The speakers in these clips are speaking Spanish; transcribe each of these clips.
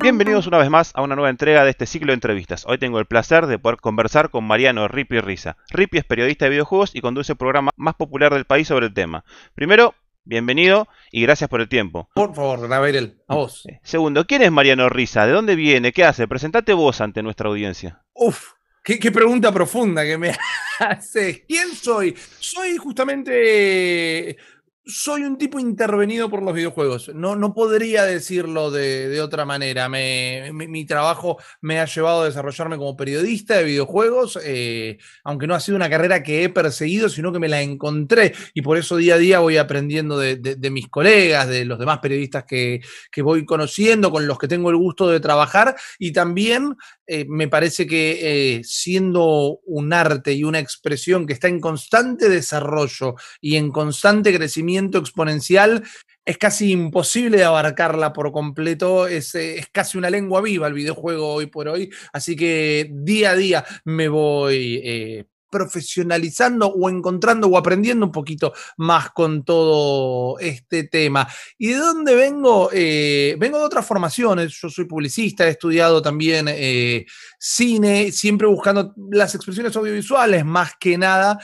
Bienvenidos una vez más a una nueva entrega de este ciclo de entrevistas. Hoy tengo el placer de poder conversar con Mariano Ripi Risa. Ripi es periodista de videojuegos y conduce el programa más popular del país sobre el tema. Primero, bienvenido y gracias por el tiempo. Por favor, Gabriel, a vos. Eh, segundo, ¿quién es Mariano Risa? ¿De dónde viene? ¿Qué hace? Presentate vos ante nuestra audiencia. Uf, qué, qué pregunta profunda que me haces. ¿Quién soy? Soy justamente soy un tipo intervenido por los videojuegos. No, no podría decirlo de, otra manera. mi, trabajo me ha llevado a desarrollarme como periodista de videojuegos, eh, aunque no ha sido una carrera que he perseguido, sino que me la encontré. Y por eso día a día voy aprendiendo de, mis colegas, de los demás periodistas que, que, voy conociendo, con los que tengo el gusto de trabajar. Y también eh, me parece que eh, siendo un arte y una expresión que está en constante desarrollo y en constante crecimiento exponencial, es casi imposible abarcarla por completo, es, eh, es, casi una lengua viva el videojuego hoy por hoy, así que día a día me voy profesionalizando o encontrando o aprendiendo un poquito más con todo este tema. ¿Y de dónde vengo? Eh, vengo de otras formaciones, yo soy publicista, he estudiado también eh, cine, siempre buscando las expresiones audiovisuales más que nada.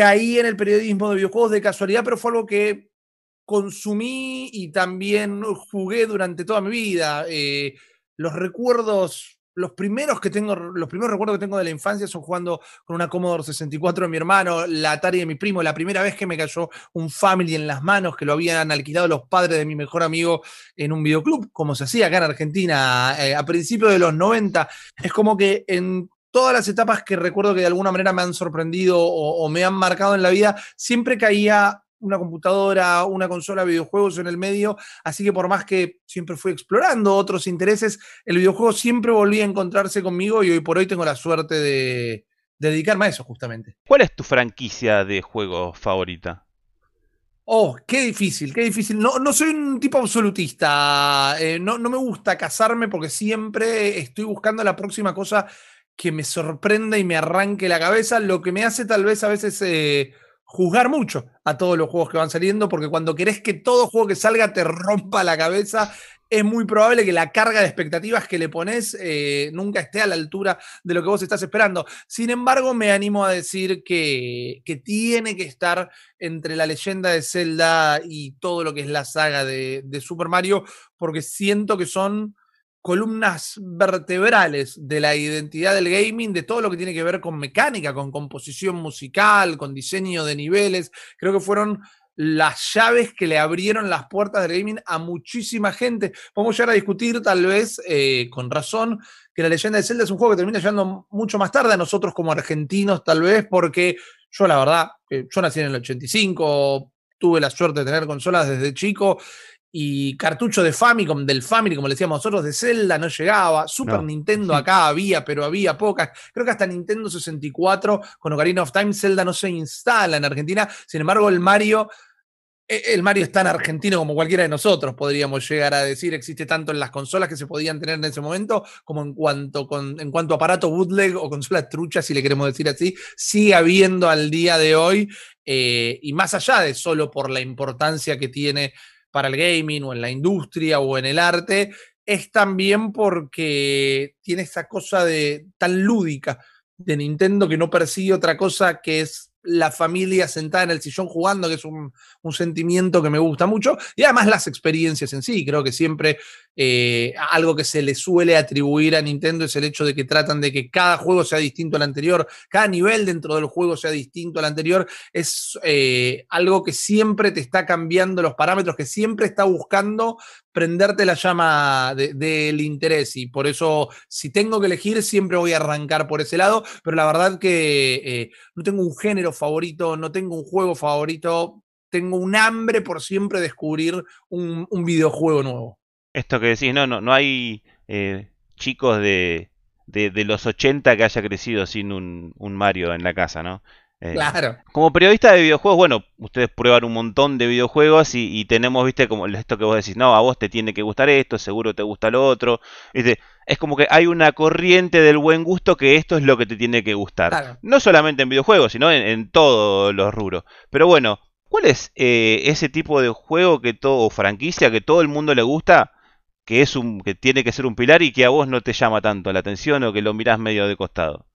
Caí en el periodismo de videojuegos de casualidad, pero fue algo que consumí y también jugué durante toda mi vida. Eh, los recuerdos los primeros que tengo, los primeros recuerdos que tengo de la infancia son jugando con una Commodore 64 de mi hermano, la Atari de mi primo, la primera vez que me cayó un Family en las manos, que lo habían alquilado los padres de mi mejor amigo en un videoclub, como se hacía acá en Argentina eh, a principios de los 90. Es como que en todas las etapas que recuerdo que de alguna manera me han sorprendido o, o me han marcado en la vida, siempre caía una computadora, una consola, videojuegos en el medio, así que por más que siempre fui explorando otros intereses, el videojuego siempre volvía a encontrarse conmigo y hoy por hoy tengo la suerte de, dedicarme a eso justamente. ¿Cuál es tu franquicia de juego favorita? Oh, qué difícil, qué difícil. No, no soy un tipo absolutista. Eh, no, no, me gusta casarme porque siempre estoy buscando la próxima cosa que me sorprenda y me arranque la cabeza. Lo que me hace tal vez a veces eh, juzgar mucho a todos los juegos que van saliendo, porque cuando querés que todo juego que salga te rompa la cabeza, es muy probable que la carga de expectativas que le pones eh, nunca esté a la altura de lo que vos estás esperando. Sin embargo, me animo a decir que, que tiene que estar entre la leyenda de Zelda y todo lo que es la saga de, de Super Mario, porque siento que son columnas vertebrales de la identidad del gaming, de todo lo que tiene que ver con mecánica, con composición musical, con diseño de niveles. Creo que fueron las llaves que le abrieron las puertas del gaming a muchísima gente. Podemos llegar a discutir, tal vez eh, con razón, que la leyenda de Zelda es un juego que termina llegando mucho más tarde a nosotros como argentinos, tal vez, porque yo la verdad, yo nací en el 85, tuve la suerte de tener consolas desde chico y cartucho de Famicom, del Family, como le decíamos nosotros, de Zelda no llegaba. Super Nintendo acá había, pero había pocas. Creo que hasta Nintendo 64 con Ocarina of Time, Zelda no se instala en Argentina. Sin embargo, el Mario, e, el Mario es tan argentino como cualquiera de nosotros, podríamos llegar a decir. Existe tanto en las consolas que se podían tener en ese momento, como en cuanto, con, en cuanto a aparato bootleg o consola trucha, si le queremos decir así, sigue habiendo al día de hoy. Eh, y más allá de solo por la importancia que tiene para el gaming o en la industria o en el arte, es también porque tiene esa cosa de tan lúdica de Nintendo que no persigue otra cosa que es la familia sentada en el sillón jugando, que es un, sentimiento que me gusta mucho, y además las experiencias en sí, creo que siempre eh, algo que se le suele atribuir a Nintendo es el hecho de que tratan de que cada juego sea distinto al anterior, cada nivel dentro del juego sea distinto al anterior, es eh, algo que siempre te está cambiando los parámetros, que siempre está buscando prenderte la llama del interés y por eso si tengo que elegir siempre voy a arrancar por ese lado, pero la verdad que eh, no tengo un género favorito, no tengo un juego favorito, tengo un hambre por siempre descubrir un, videojuego nuevo. Esto que decís, no, no, no hay eh, chicos de, de, los 80 que haya crecido sin un, un Mario en la casa, ¿no? Eh, claro. Como periodista de videojuegos, bueno, ustedes prueban un montón de videojuegos y, tenemos, viste, como esto que vos decís, no, a vos te tiene que gustar esto, seguro te gusta lo otro. Viste, es como que hay una corriente del buen gusto que esto es lo que te tiene que gustar. No solamente en videojuegos, sino en, todos los rubros. Pero bueno, ¿Cuál es eh, ese tipo de juego que todo, o franquicia que todo el mundo le gusta, que es un, que tiene que ser un pilar y que a vos no te llama tanto la atención o que lo mirás medio de costado?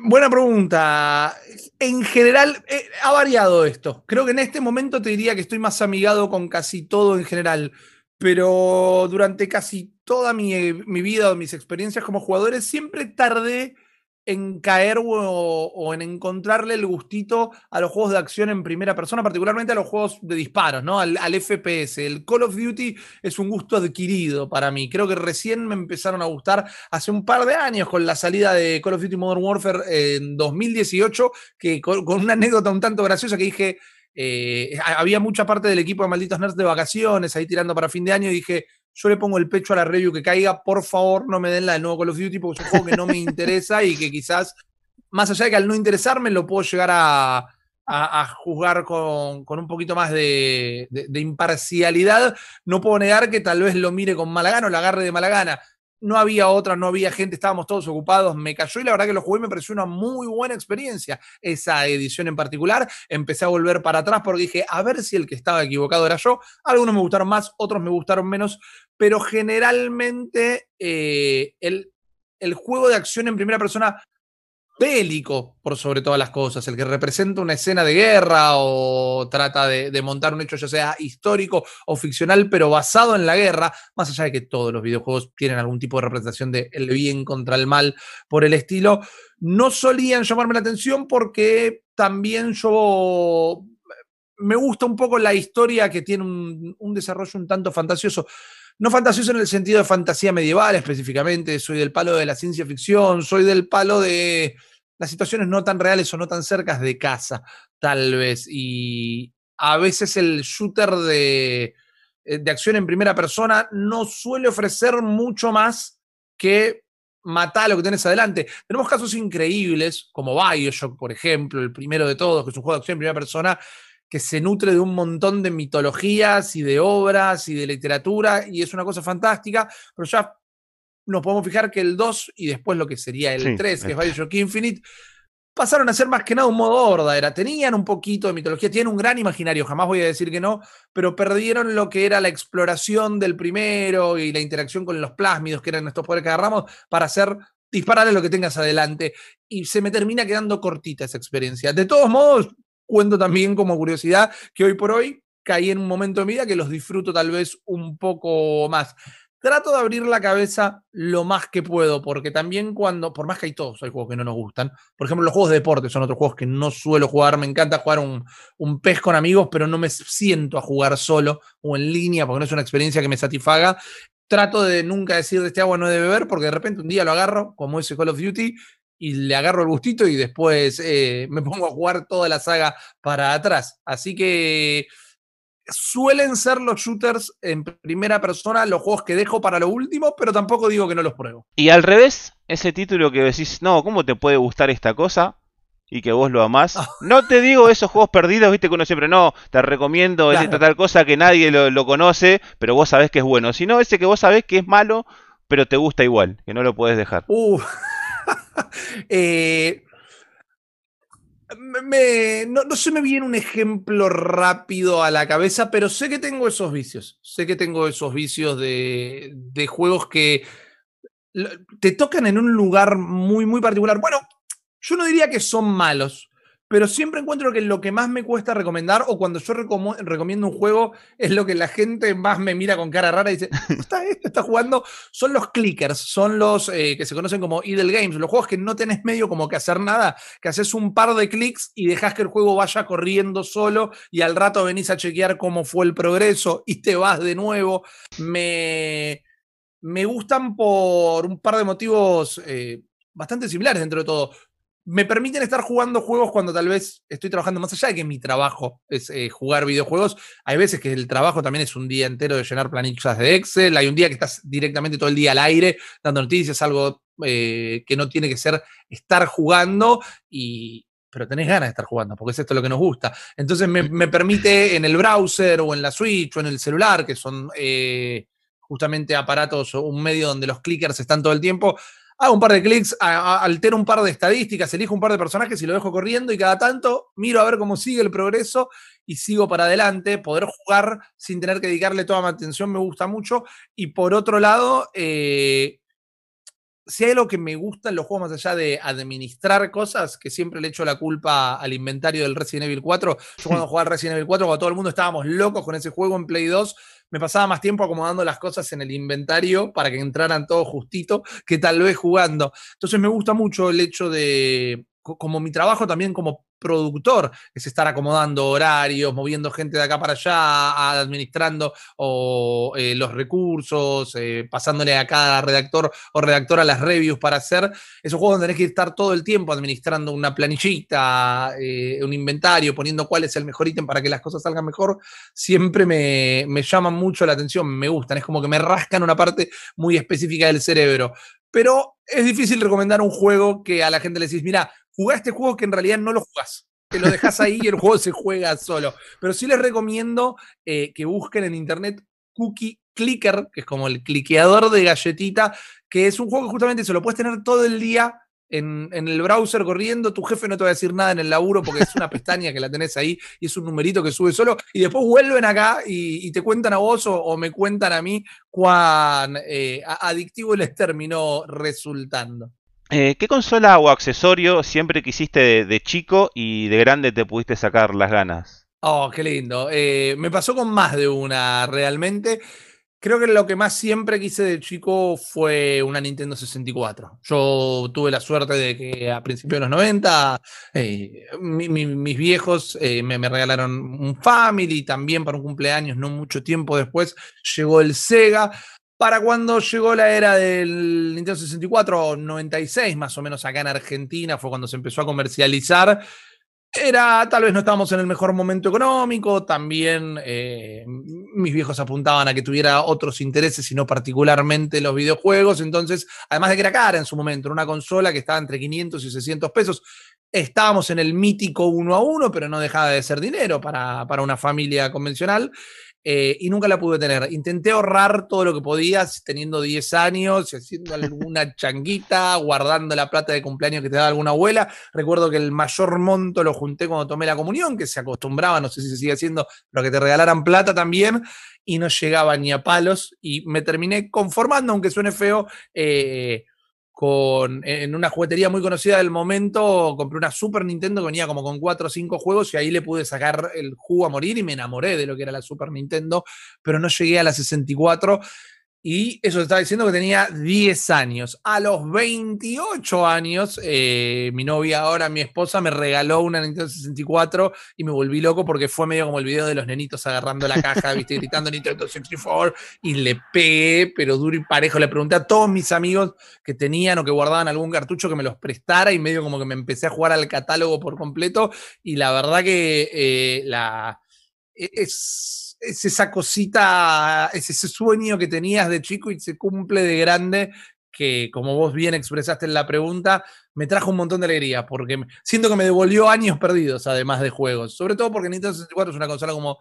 Buena pregunta. En general, eh, ha variado esto. Creo que en este momento te diría que estoy más amigado con casi todo en general. Pero durante casi toda mi, mi vida o mis experiencias como jugadores, siempre tardé en caer o, en encontrarle el gustito a los juegos de acción en primera persona, particularmente a los juegos de disparos, ¿no? Al, FPS. El Call of Duty es un gusto adquirido para mí. Creo que recién me empezaron a gustar hace un par de años con la salida de Call of Duty Modern Warfare en 2018, que con, una anécdota un tanto graciosa que dije. Eh, había mucha parte del equipo de Malditos Nerds de vacaciones ahí tirando para fin de año y dije, yo le pongo el pecho a la review que caiga, por favor no me den la de nuevo Call of Duty porque es un juego que no me interesa y que quizás, más allá de que al no interesarme, lo puedo llegar a, juzgar con, un poquito más de, imparcialidad. No puedo negar que tal vez lo mire con mala gana o la agarre de mala gana no había otra, no había gente, estábamos todos ocupados, me cayó y la verdad que lo jugué me pareció una muy buena experiencia. Esa edición en particular, empecé a volver para atrás porque dije, a ver si el que estaba equivocado era yo. Algunos me gustaron más, otros me gustaron menos, pero generalmente eh, el, el juego de acción en primera persona bélico, por sobre todas las cosas, el que representa una escena de guerra o trata de, montar un hecho ya sea histórico o ficcional, pero basado en la guerra, más allá de que todos los videojuegos tienen algún tipo de representación del el bien contra el mal por el estilo, no solían llamarme la atención porque también yo me gusta un poco la historia que tiene un, un desarrollo un tanto fantasioso. No fantasioso en el sentido de fantasía medieval específicamente, soy del palo de la ciencia ficción, soy del palo de las situaciones no tan reales o no tan cercas de casa, tal vez. Y a veces el shooter de, eh, de acción en primera persona no suele ofrecer mucho más que matar lo que tienes adelante. Tenemos casos increíbles, como Bioshock, por ejemplo, el primero de todos, que es un juego de acción en primera persona, que se nutre de un montón de mitologías y de obras y de literatura, y es una cosa fantástica, pero ya nos podemos fijar que el 2 y después lo que sería el 3, que es Bioshock Infinite, pasaron a ser más que nada un modo horda, era, tenían un poquito de mitología, tienen un gran imaginario, jamás voy a decir que no, pero perdieron lo que era la exploración del primero y la interacción con los plásmidos, que eran estos poderes que agarramos, para hacer dispararle lo que tengas adelante. Y se me termina quedando cortita esa experiencia. De todos modos, cuento también como curiosidad que hoy por hoy caí en un momento de mi vida que los disfruto tal vez un poco más. Trato de abrir la cabeza lo más que puedo, porque también cuando, por más que hay todos, hay juegos que no nos gustan. Por ejemplo, los juegos de deporte son otros juegos que no suelo jugar. Me encanta jugar un, un pez con amigos, pero no me siento a jugar solo o en línea, porque no es una experiencia que me satisfaga. Trato de nunca decir de este agua no de beber, porque de repente un día lo agarro, como ese Call of Duty, y le agarro el gustito y después eh, me pongo a jugar toda la saga para atrás. Así que suelen ser los shooters en primera persona los juegos que dejo para lo último, pero tampoco digo que no los pruebo. Y al revés, ese título que decís, no, ¿cómo te puede gustar esta cosa? Y que vos lo amás. No te digo esos juegos perdidos, viste que uno siempre no, te recomiendo esta tal cosa que nadie lo, conoce, pero vos sabés que es bueno. Sino ese que vos sabés que es malo, pero te gusta igual, que no lo puedes dejar. Uh. Eh, no, se me viene un ejemplo rápido a la cabeza, pero sé que tengo esos vicios. Sé que tengo esos vicios de, de juegos que te tocan en un lugar muy, muy particular. Bueno, yo no diría que son malos, pero siempre encuentro que lo que más me cuesta recomendar, o cuando yo recomiendo un juego, es lo que la gente más me mira con cara rara y dice, ¿está esto? ¿Está jugando? Son los clickers, son los eh, que se conocen como idle games, los juegos que no tenés medio como que hacer nada, que haces un par de clics y dejas que el juego vaya corriendo solo y al rato venís a chequear cómo fue el progreso y te vas de nuevo. Me, me gustan por un par de motivos eh, bastante similares dentro de todo me permiten estar jugando juegos cuando tal vez estoy trabajando más allá de que mi trabajo es eh, jugar videojuegos. Hay veces que el trabajo también es un día entero de llenar planillas de Excel. Hay un día que estás directamente todo el día al aire dando noticias, algo eh, que no tiene que ser estar jugando y, pero tenés ganas de estar jugando, porque es esto lo que nos gusta. Entonces me, permite en el browser o en la Switch o en el celular, que son eh, justamente aparatos o un medio donde los clickers están todo el tiempo, hago un par de clics, altero un par de estadísticas, elijo un par de personajes y lo dejo corriendo y cada tanto miro a ver cómo sigue el progreso y sigo para adelante. Poder jugar sin tener que dedicarle toda mi atención me gusta mucho. Y por otro lado, eh, si hay algo que me gusta en los juegos más allá de administrar cosas, que siempre le echo la culpa al inventario del Resident Evil 4. Yo cuando jugaba al Resident Evil 4, cuando todo el mundo estábamos locos con ese juego en Play 2, me pasaba más tiempo acomodando las cosas en el inventario para que entraran todo justito que tal vez jugando. Entonces me gusta mucho el hecho de, como mi trabajo también como productor, es estar acomodando horarios, moviendo gente de acá para allá, administrando o, eh, los recursos, eh, pasándole a cada redactor o redactora las reviews para hacer. Esos juegos donde tenés que estar todo el tiempo administrando una planillita, eh, un inventario, poniendo cuál es el mejor ítem para que las cosas salgan mejor, siempre me, me llaman mucho la atención, me gustan, es como que me rascan una parte muy específica del cerebro. Pero es difícil recomendar un juego que a la gente le decís, mira, jugá este juego que en realidad no lo jugás. Te lo dejas ahí y el juego se juega solo. Pero sí les recomiendo eh, que busquen en internet Cookie Clicker, que es como el cliqueador de galletita, que es un juego que justamente se lo puedes tener todo el día en, el browser corriendo, tu jefe no te va a decir nada en el laburo porque es una pestaña que la tenés ahí y es un numerito que sube solo y después vuelven acá y, te cuentan a vos o, me cuentan a mí cuán eh, adictivo les terminó resultando. Eh, ¿Qué consola o accesorio siempre quisiste de, chico y de grande te pudiste sacar las ganas? Oh, qué lindo. Eh, me pasó con más de una realmente. Creo que lo que más siempre quise de chico fue una Nintendo 64. Yo tuve la suerte de que a principios de los 90 eh, mis viejos me, me, regalaron un Family también para un cumpleaños, no mucho tiempo después llegó el Sega para cuando llegó la era del Nintendo 64, 96 más o menos acá en Argentina, fue cuando se empezó a comercializar. Era, tal vez no estábamos en el mejor momento económico, también eh, mis viejos apuntaban a que tuviera otros intereses y no particularmente los videojuegos, entonces, además de que era cara en su momento, una consola que estaba entre 500 y 600 pesos, estábamos en el mítico uno a uno, pero no dejaba de ser dinero para, para una familia convencional. Eh, y nunca la pude tener. Intenté ahorrar todo lo que podía, teniendo 10 años, haciendo alguna changuita, guardando la plata de cumpleaños que te daba alguna abuela. Recuerdo que el mayor monto lo junté cuando tomé la comunión, que se acostumbraba, no sé si se sigue haciendo, pero que te regalaran plata también, y no llegaba ni a palos, y me terminé conformando, aunque suene feo. Eh, con, en una juguetería muy conocida del momento, compré una Super Nintendo que venía como con 4 o 5 juegos y ahí le pude sacar el jugo a morir y me enamoré de lo que era la Super Nintendo, pero no llegué a la 64 y eso estaba diciendo que tenía 10 años. A los 28 años, eh, mi novia, ahora mi esposa, me regaló una Nintendo 64 y me volví loco porque fue medio como el video de los nenitos agarrando la caja, ¿viste? gritando Nintendo 64 y le pegué, pero duro y parejo. Le pregunté a todos mis amigos que tenían o que guardaban algún cartucho que me los prestara y medio como que me empecé a jugar al catálogo por completo. Y la verdad que eh, la, e, es es esa cosita, es ese sueño que tenías de chico y se cumple de grande, que como vos bien expresaste en la pregunta, me trajo un montón de alegría, porque siento que me devolvió años perdidos, además de juegos. Sobre todo porque Nintendo 64 es una consola como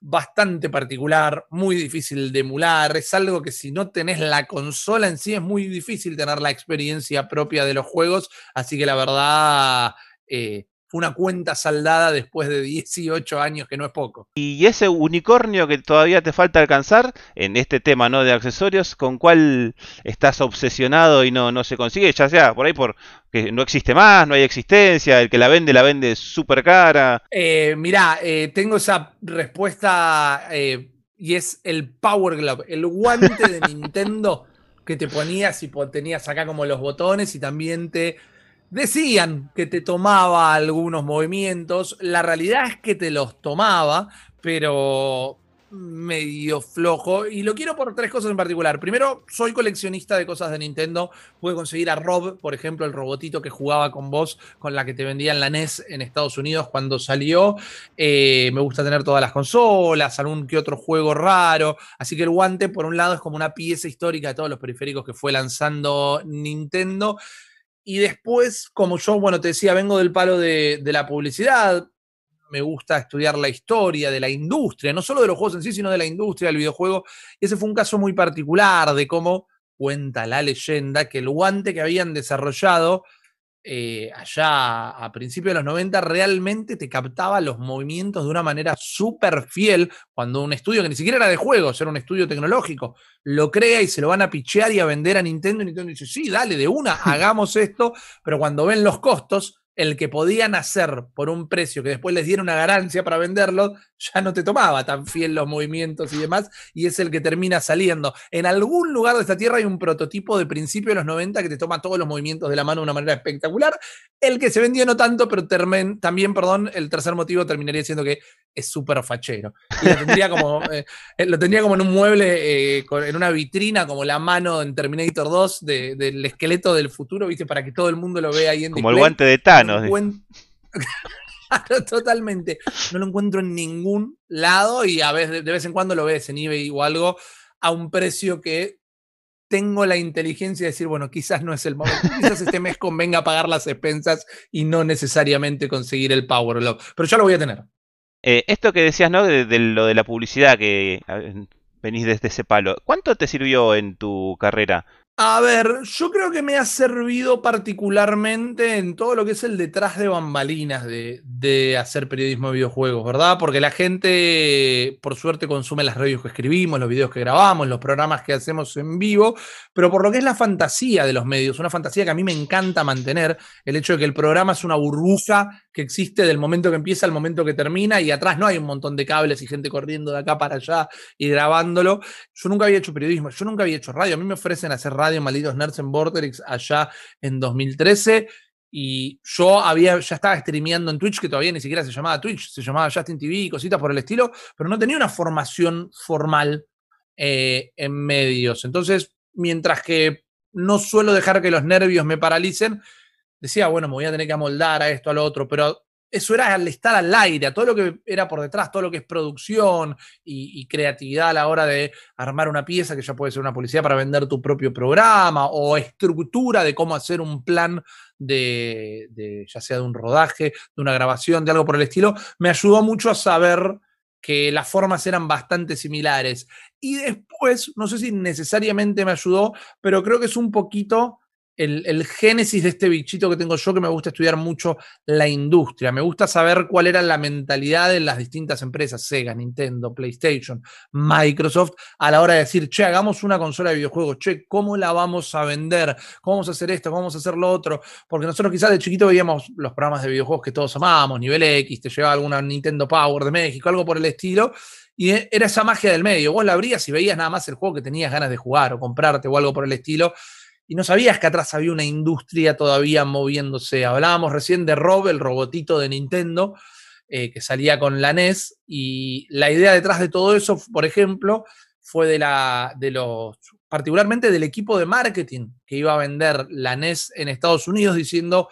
bastante particular, muy difícil de emular, es algo que si no tenés la consola en sí es muy difícil tener la experiencia propia de los juegos, así que la verdad... Eh, una cuenta saldada después de 18 años, que no es poco. Y ese unicornio que todavía te falta alcanzar, en este tema no de accesorios, ¿con cuál estás obsesionado y no, no se consigue? Ya sea por ahí por que no existe más, no hay existencia, el que la vende la vende súper cara. Eh, mirá, eh, tengo esa respuesta eh, y es el Power Glove, el guante de Nintendo que te ponías y tenías acá como los botones y también te Decían que te tomaba algunos movimientos, la realidad es que te los tomaba, pero medio flojo. Y lo quiero por tres cosas en particular. Primero, soy coleccionista de cosas de Nintendo. Pude conseguir a Rob, por ejemplo, el robotito que jugaba con vos, con la que te vendían la NES en Estados Unidos cuando salió. Eh, me gusta tener todas las consolas, algún que otro juego raro. Así que el guante, por un lado, es como una pieza histórica de todos los periféricos que fue lanzando Nintendo. Y después, como yo, bueno, te decía, vengo del palo de, la publicidad, me gusta estudiar la historia de la industria, no solo de los juegos en sí, sino de la industria del videojuego. Y ese fue un caso muy particular de cómo cuenta la leyenda que el guante que habían desarrollado eh, allá a principios de los 90 realmente te captaba los movimientos de una manera súper fiel cuando un estudio que ni siquiera era de juegos, era un estudio tecnológico, lo crea y se lo van a pichear y a vender a Nintendo y Nintendo dice, sí, dale, de una, hagamos esto, pero cuando ven los costos, el que podían hacer por un precio que después les diera una ganancia para venderlo, ya no te tomaba tan fiel los movimientos y demás, y es el que termina saliendo. En algún lugar de esta tierra hay un prototipo de principio de los 90 que te toma todos los movimientos de la mano de una manera espectacular. El que se vendió no tanto, pero también, perdón, el tercer motivo terminaría siendo que es súper fachero. lo tendría como, eh, eh, lo tendría como en un mueble, eh, en una vitrina, como la mano en Terminator 2 del esqueleto del futuro, ¿viste? Para que todo el mundo lo vea ahí en Como el guante de Thanos. Totalmente. No lo encuentro en ningún lado y a veces, de vez en cuando lo ves en eBay o algo a un precio que tengo la inteligencia de decir, bueno, quizás no es el momento, quizás este mes convenga pagar las expensas y no necesariamente conseguir el Power Lock, pero ya lo voy a tener. Eh, esto que decías, ¿no? De, de, lo de la publicidad que venís desde ese palo, ¿cuánto te sirvió en tu carrera a ver, yo creo que me ha servido particularmente en todo lo que es el detrás de bambalinas de, hacer periodismo de videojuegos, ¿verdad? Porque la gente, por suerte, consume las radios que escribimos, los videos que grabamos, los programas que hacemos en vivo, pero por lo que es la fantasía de los medios, una fantasía que a mí me encanta mantener, el hecho de que el programa es una burbuja que existe del momento que empieza al momento que termina y atrás no hay un montón de cables y gente corriendo de acá para allá y grabándolo. Yo nunca había hecho periodismo, yo nunca había hecho radio, a mí me ofrecen hacer radio Malditos Nerds en allá en 2013. Y yo había, ya estaba streameando en Twitch, que todavía ni siquiera se llamaba Twitch, se llamaba Justin TV y cositas por el estilo, pero no tenía una formación formal eh, en medios. Entonces, mientras que no suelo dejar que los nervios me paralicen, decía, bueno, me voy a tener que amoldar a esto, a lo otro, pero eso era al estar al aire, a todo lo que era por detrás, todo lo que es producción y, creatividad a la hora de armar una pieza, que ya puede ser una publicidad para vender tu propio programa, o estructura de cómo hacer un plan de, ya sea de un rodaje, de una grabación, de algo por el estilo, me ayudó mucho a saber que las formas eran bastante similares. Y después, no sé si necesariamente me ayudó, pero creo que es un poquito el, génesis de este bichito que tengo yo, que me gusta estudiar mucho la industria. Me gusta saber cuál era la mentalidad de las distintas empresas, Sega, Nintendo, PlayStation, Microsoft, a la hora de decir, che, hagamos una consola de videojuegos, che, ¿cómo la vamos a vender? ¿Cómo vamos a hacer esto? ¿Cómo vamos a hacer lo otro? Porque nosotros quizás de chiquito veíamos los programas de videojuegos que todos amábamos, nivel X, te llevaba alguna Nintendo Power de México, algo por el estilo. Y era esa magia del medio. Vos la abrías y veías nada más el juego que tenías ganas de jugar o comprarte o algo por el estilo y no sabías que atrás había una industria todavía moviéndose. Hablábamos recién de Rob, el robotito de Nintendo, eh, que salía con la NES, y la idea detrás de todo eso, por ejemplo, fue de, la, de los, particularmente del equipo de marketing que iba a vender la NES en Estados Unidos, diciendo,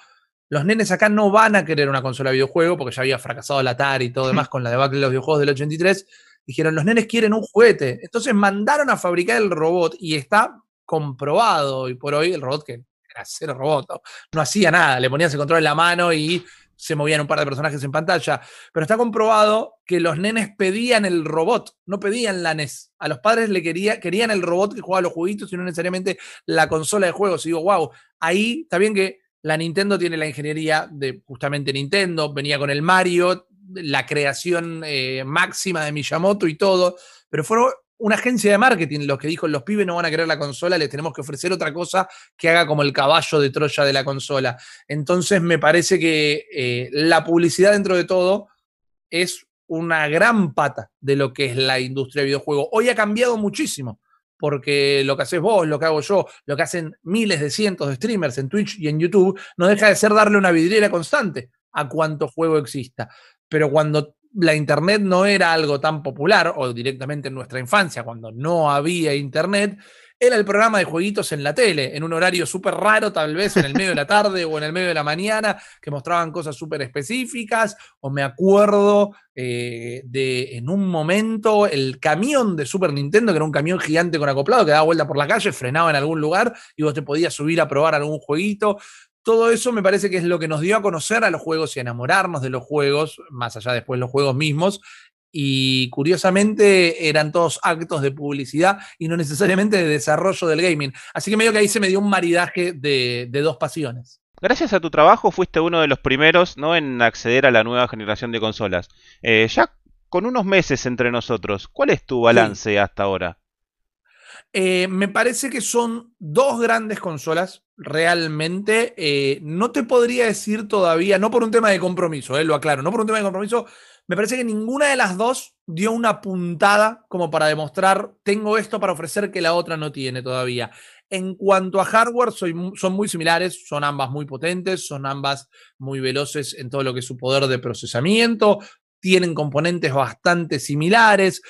los nenes acá no van a querer una consola de videojuego, porque ya había fracasado la Atari y todo demás con la debacle de los videojuegos del 83, dijeron, los nenes quieren un juguete. Entonces mandaron a fabricar el robot y está comprobado y por hoy el robot que era cero robot, no, hacía nada, le ponías el control en la mano y se movían un par de personajes en pantalla, pero está comprobado que los nenes pedían el robot, no pedían la NES. A los padres le quería, querían el robot que jugaba los jueguitos y no necesariamente la consola de juegos. Y digo, wow, ahí está bien que la Nintendo tiene la ingeniería de justamente Nintendo, venía con el Mario, la creación eh, máxima de Miyamoto y todo, pero fueron una agencia de marketing los que dijo, los pibes no van a querer la consola, les tenemos que ofrecer otra cosa que haga como el caballo de Troya de la consola. Entonces me parece que eh, la publicidad dentro de todo es una gran pata de lo que es la industria de videojuegos. Hoy ha cambiado muchísimo, porque lo que haces vos, lo que hago yo, lo que hacen miles de cientos de streamers en Twitch y en YouTube, no deja de ser darle una vidriera constante a cuánto juego exista. Pero cuando la Internet no era algo tan popular, o directamente en nuestra infancia, cuando no había Internet, era el programa de jueguitos en la tele, en un horario súper raro, tal vez en el medio de la tarde o en el medio de la mañana, que mostraban cosas súper específicas, o me acuerdo eh, de en un momento el camión de Super Nintendo, que era un camión gigante con acoplado, que daba vuelta por la calle, frenaba en algún lugar y vos te podías subir a probar algún jueguito todo eso me parece que es lo que nos dio a conocer a los juegos y a enamorarnos de los juegos, más allá después de los juegos mismos, y curiosamente eran todos actos de publicidad y no necesariamente de desarrollo del gaming. Así que medio que ahí se me dio un maridaje de, dos pasiones. Gracias a tu trabajo fuiste uno de los primeros ¿no? en acceder a la nueva generación de consolas. Eh, ya con unos meses entre nosotros, ¿cuál es tu balance hasta ahora? Eh, me parece que son dos grandes consolas, realmente. Eh, no te podría decir todavía, no por un tema de compromiso, lo aclaro, no por un tema de compromiso, me parece que ninguna de las dos dio una puntada como para demostrar, tengo esto para ofrecer que la otra no tiene todavía. En cuanto a hardware, son muy similares, son ambas muy potentes, son ambas muy veloces en todo lo que es su poder de procesamiento, tienen componentes bastante similares.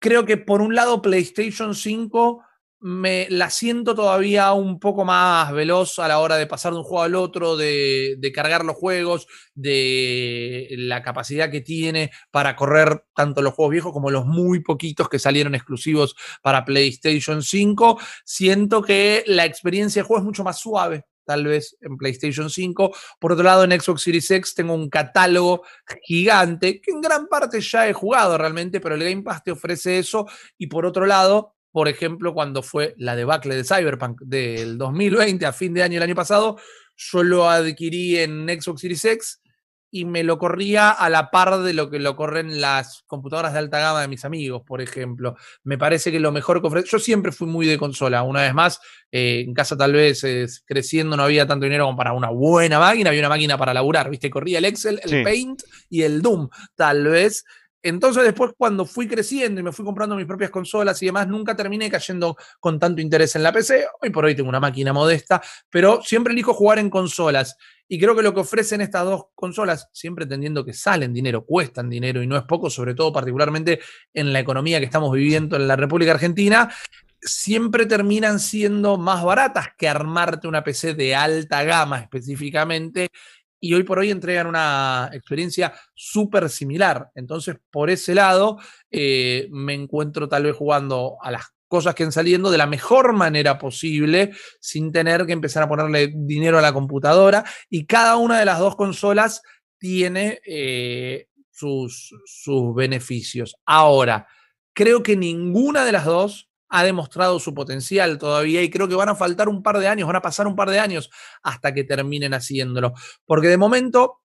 Creo que por un lado PlayStation 5 me la siento todavía un poco más veloz a la hora de pasar de un juego al otro, de, cargar los juegos, de la capacidad que tiene para correr tanto los juegos viejos como los muy poquitos que salieron exclusivos para PlayStation 5. Siento que la experiencia de juego es mucho más suave tal vez en PlayStation 5. Por otro lado, en Xbox Series X tengo un catálogo gigante que en gran parte ya he jugado realmente, pero el Game Pass te ofrece eso. Y por otro lado, por ejemplo, cuando fue la debacle de Cyberpunk del 2020 a fin de año el año pasado, yo lo adquirí en Xbox Series X y me lo corría a la par de lo que lo corren las computadoras de alta gama de mis amigos, por ejemplo. Me parece que lo mejor que ofrece. Yo siempre fui muy de consola, una vez más. Eh, en casa, tal vez creciendo, no había tanto dinero como para una buena máquina, había una máquina para laburar, ¿viste? Corría el Excel, el Paint y el Doom, tal vez. Entonces después cuando fui creciendo y me fui comprando mis propias consolas y demás, nunca terminé cayendo con tanto interés en la PC. Hoy por hoy tengo una máquina modesta, pero siempre elijo jugar en consolas. Y creo que lo que ofrecen estas dos consolas, siempre entendiendo que salen dinero, cuestan dinero y no es poco, sobre todo particularmente en la economía que estamos viviendo en la República Argentina, siempre terminan siendo más baratas que armarte una PC de alta gama específicamente y hoy por hoy entregan una experiencia súper similar. Entonces, por ese lado, eh, me encuentro tal vez jugando a las cosas que han saliendo de la mejor manera posible, sin tener que empezar a ponerle dinero a la computadora. Y cada una de las dos consolas tiene eh, sus, sus beneficios. Ahora, creo que ninguna de las dos ha demostrado su potencial todavía y creo que van a faltar un par de años, van a pasar un par de años hasta que terminen haciéndolo. Porque de momento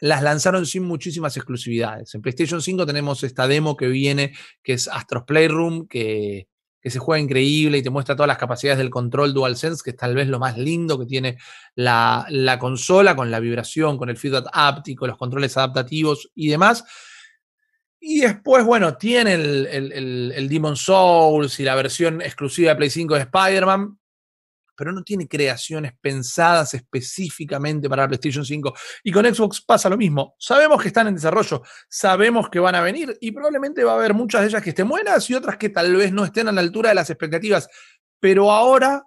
las lanzaron sin muchísimas exclusividades. En PlayStation 5 tenemos esta demo que viene, que es Astros Playroom, que, que se juega increíble y te muestra todas las capacidades del control DualSense, que es tal vez lo más lindo que tiene la, la consola, con la vibración, con el feedback áptico, los controles adaptativos y demás. Y después, bueno, tiene el, el, el, Demon Souls y la versión exclusiva de Play 5 de Spider-Man, pero no tiene creaciones pensadas específicamente para la PlayStation 5. Y con Xbox pasa lo mismo. Sabemos que están en desarrollo, sabemos que van a venir y probablemente va a haber muchas de ellas que estén buenas y otras que tal vez no estén a la altura de las expectativas. Pero ahora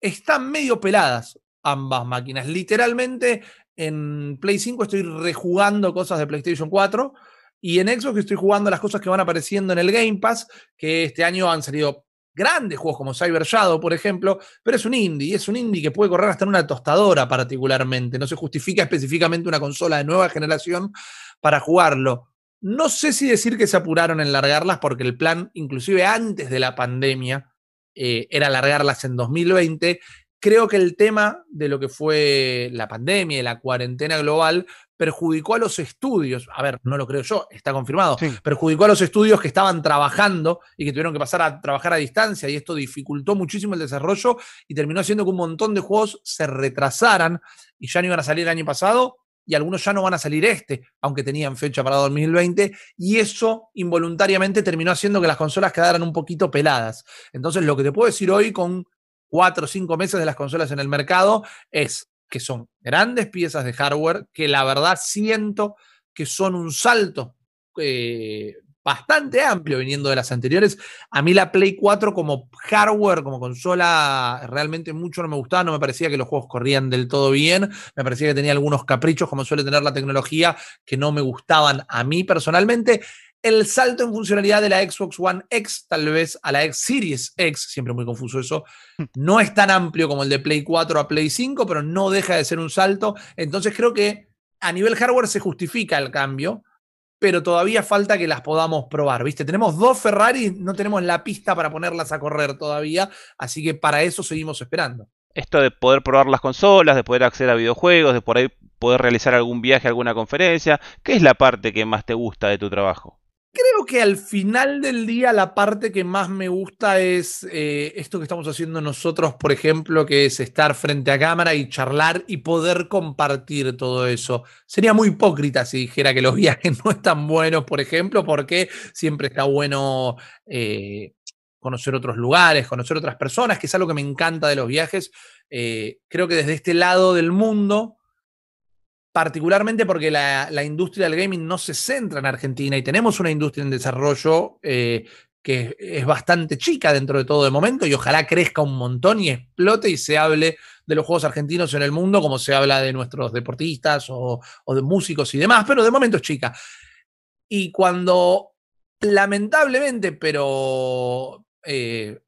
están medio peladas ambas máquinas. Literalmente en Play 5 estoy rejugando cosas de PlayStation 4 y en Xbox estoy jugando las cosas que van apareciendo en el Game Pass, que este año han salido grandes juegos como Cyber Shadow, por ejemplo, pero es un indie, es un indie que puede correr hasta en una tostadora particularmente, no se justifica específicamente una consola de nueva generación para jugarlo. No sé si decir que se apuraron en largarlas porque el plan, inclusive antes de la pandemia, eh, era largarlas en 2020 creo que el tema de lo que fue la pandemia y la cuarentena global perjudicó a los estudios, a ver, no lo creo yo, está confirmado, perjudicó a los estudios que estaban trabajando y que tuvieron que pasar a trabajar a distancia y esto dificultó muchísimo el desarrollo y terminó haciendo que un montón de juegos se retrasaran y ya no iban a salir el año pasado y algunos ya no van a salir este, aunque tenían fecha para 2020, y eso involuntariamente terminó haciendo que las consolas quedaran un poquito peladas. Entonces, lo que te puedo decir hoy con cuatro o cinco meses de las consolas en el mercado es que son grandes piezas de hardware que la verdad siento que son un salto eh, bastante amplio viniendo de las anteriores. A mí la Play 4 como hardware, como consola, realmente mucho no me gustaba, no me parecía que los juegos corrían del todo bien, me parecía que tenía algunos caprichos como suele tener la tecnología que no me gustaban a mí personalmente el salto en funcionalidad de la Xbox One X, tal vez a la X Series X, siempre muy confuso eso, hmm. no es tan amplio como el de Play 4 a Play 5, pero no deja de ser un salto. Entonces creo que a nivel hardware se justifica el cambio. pero todavía falta que las podamos probar, ¿viste? Tenemos dos Ferrari, no tenemos la pista para ponerlas a correr todavía, así que para eso seguimos esperando. Esto de poder probar las consolas, de poder acceder a videojuegos, de por ahí poder realizar algún viaje, alguna conferencia, ¿qué es la parte que más te gusta de tu trabajo? Creo que al final del día la parte que más me gusta es eh, esto que estamos haciendo nosotros, por ejemplo, que es estar frente a cámara y charlar y poder compartir todo eso. Sería muy hipócrita si dijera que los viajes no están buenos, por ejemplo, porque siempre está bueno eh, conocer otros lugares, conocer otras personas, que es algo que me encanta de los viajes. Eh, creo que desde este lado del mundo particularmente porque la, industria del gaming no se centra en Argentina y tenemos una industria en desarrollo eh, que es bastante chica dentro de todo de momento y ojalá crezca un montón y explote y se hable de los juegos argentinos en el mundo como se habla de nuestros deportistas o, de músicos y demás, pero de momento es chica. Y cuando lamentablemente, pero eh,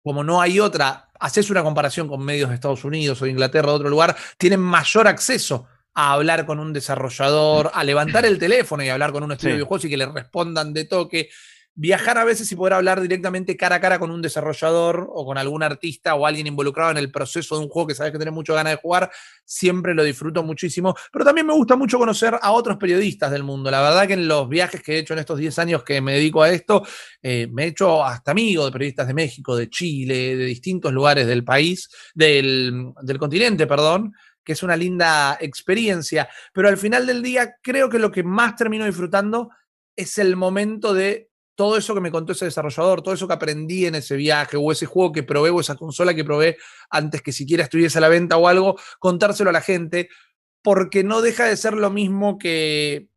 como no hay otra, haces una comparación con medios de Estados Unidos o de Inglaterra o de otro lugar, tienen mayor acceso a hablar con un desarrollador, a levantar el teléfono y hablar con un estudio de videojuegos y que le respondan de toque. Viajar a veces y poder hablar directamente cara a cara con un desarrollador o con algún artista o alguien involucrado en el proceso de un juego que sabes que tenés mucho ganas de jugar, siempre lo disfruto muchísimo. Pero también me gusta mucho conocer a otros periodistas del mundo. La verdad que en los viajes que he hecho en estos 10 años que me dedico a esto, eh, me he hecho hasta amigo de periodistas de México, de Chile, de distintos lugares del país, del, del continente, perdón que es una linda experiencia, pero al final del día creo que lo que más termino disfrutando es el momento de todo eso que me contó ese desarrollador, todo eso que aprendí en ese viaje o ese juego que probé o esa consola que probé antes que siquiera estuviese a la venta o algo, contárselo a la gente, porque no deja de ser lo mismo que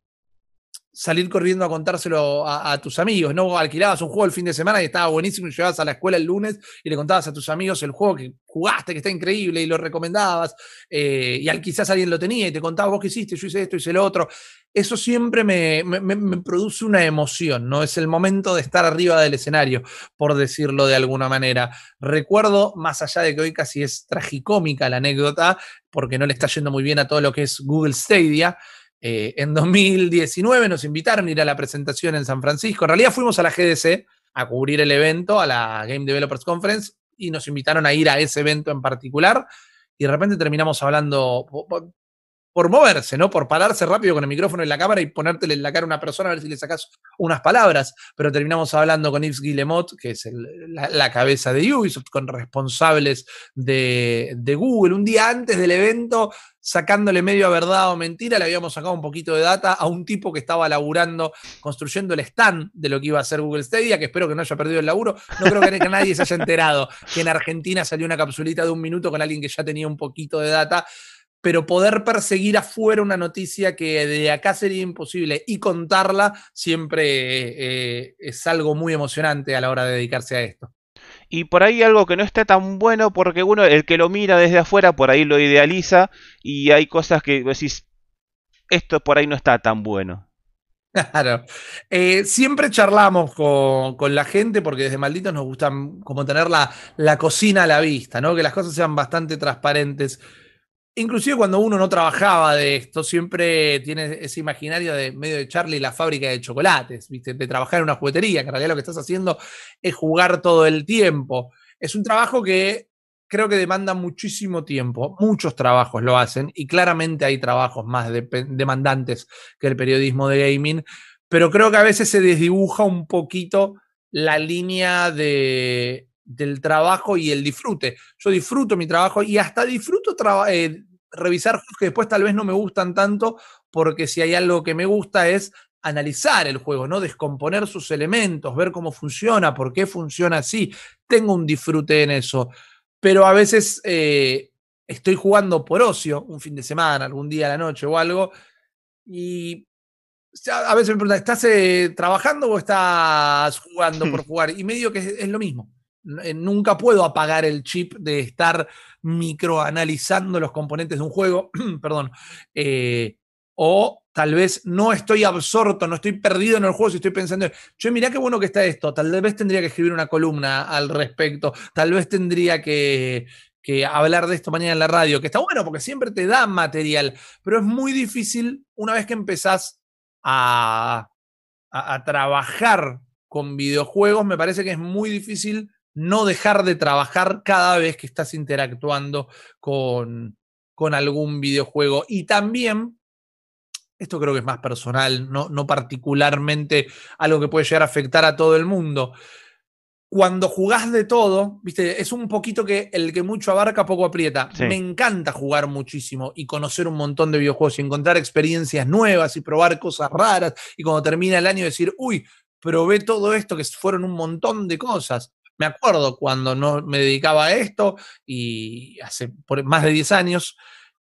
salir corriendo a contárselo a, tus amigos, ¿no? Alquilabas un juego el fin de semana y estaba buenísimo y llegabas a la escuela el lunes y le contabas a tus amigos el juego que jugaste, que está increíble y lo recomendabas, eh, y al, quizás alguien lo tenía y te contaba vos qué hiciste, yo hice esto, hice lo otro. Eso siempre me, me, produce una emoción, ¿no? Es el momento de estar arriba del escenario, por decirlo de alguna manera. Recuerdo, más allá de que hoy casi es tragicómica la anécdota, porque no le está yendo muy bien a todo lo que es Google Stadia, eh, en 2019 nos invitaron a ir a la presentación en San Francisco. En realidad fuimos a la GDC a cubrir el evento, a la Game Developers Conference, y nos invitaron a ir a ese evento en particular. Y de repente terminamos hablando por moverse, ¿no? Por pararse rápido con el micrófono en la cámara y ponértele en la cara a una persona a ver si le sacas unas palabras. Pero terminamos hablando con Yves Guillemot, que es la, cabeza de Ubisoft, con responsables de, Google. Un día antes del evento, sacándole medio a verdad o mentira, le habíamos sacado un poquito de data a un tipo que estaba laburando, construyendo el stand de lo que iba a ser Google Stadia, que espero que no haya perdido el laburo. No creo que nadie se haya enterado que en Argentina salió una capsulita de un minuto con alguien que ya tenía un poquito de data pero poder perseguir afuera una noticia que de acá sería imposible y contarla siempre eh, es algo muy emocionante a la hora de dedicarse a esto. Y por ahí algo que no está tan bueno porque uno, el que lo mira desde afuera, por ahí lo idealiza y hay cosas que decís, esto por ahí no está tan bueno. Claro. Eh, siempre charlamos con, la gente porque desde Malditos nos gusta como tener la, la cocina a la vista, ¿no? Que las cosas sean bastante transparentes inclusive cuando uno no trabajaba de esto, siempre tiene ese imaginario de medio de Charlie la fábrica de chocolates, de trabajar en una juguetería, que en realidad lo que estás haciendo es jugar todo el tiempo. Es un trabajo que creo que demanda muchísimo tiempo, muchos trabajos lo hacen y claramente hay trabajos más demandantes que el periodismo de gaming, pero creo que a veces se desdibuja un poquito la línea de, del trabajo y el disfrute. Yo disfruto mi trabajo y hasta disfruto eh, revisar juegos que después tal vez no me gustan tanto, porque si hay algo que me gusta es analizar el juego, ¿no? Descomponer sus elementos, ver cómo funciona, por qué funciona así. Tengo un disfrute en eso. Pero a veces eh, estoy jugando por ocio, un fin de semana, algún día a la noche o algo, y a veces me preguntan, ¿estás eh, trabajando o estás jugando por jugar? Y medio que es lo mismo. Eh, nunca puedo apagar el chip de estar microanalizando los componentes de un juego, perdón, eh, o tal vez no estoy absorto, no estoy perdido en el juego si estoy pensando, yo mirá qué bueno que está esto, tal vez tendría que escribir una columna al respecto, tal vez tendría que, que hablar de esto mañana en la radio, que está bueno porque siempre te da material, pero es muy difícil una vez que empezás a, a, trabajar con videojuegos, me parece que es muy difícil no dejar de trabajar cada vez que estás interactuando con, con algún videojuego. Y también, esto creo que es más personal, no, no particularmente algo que puede llegar a afectar a todo el mundo cuando jugás de todo, viste, es un poquito que el que mucho abarca, poco aprieta. Me encanta jugar muchísimo y conocer un montón de videojuegos y encontrar experiencias nuevas y probar cosas raras. Y cuando termina el año decir, uy, probé todo esto, que fueron un montón de cosas. Me acuerdo cuando no me dedicaba a esto y hace por más de 10 años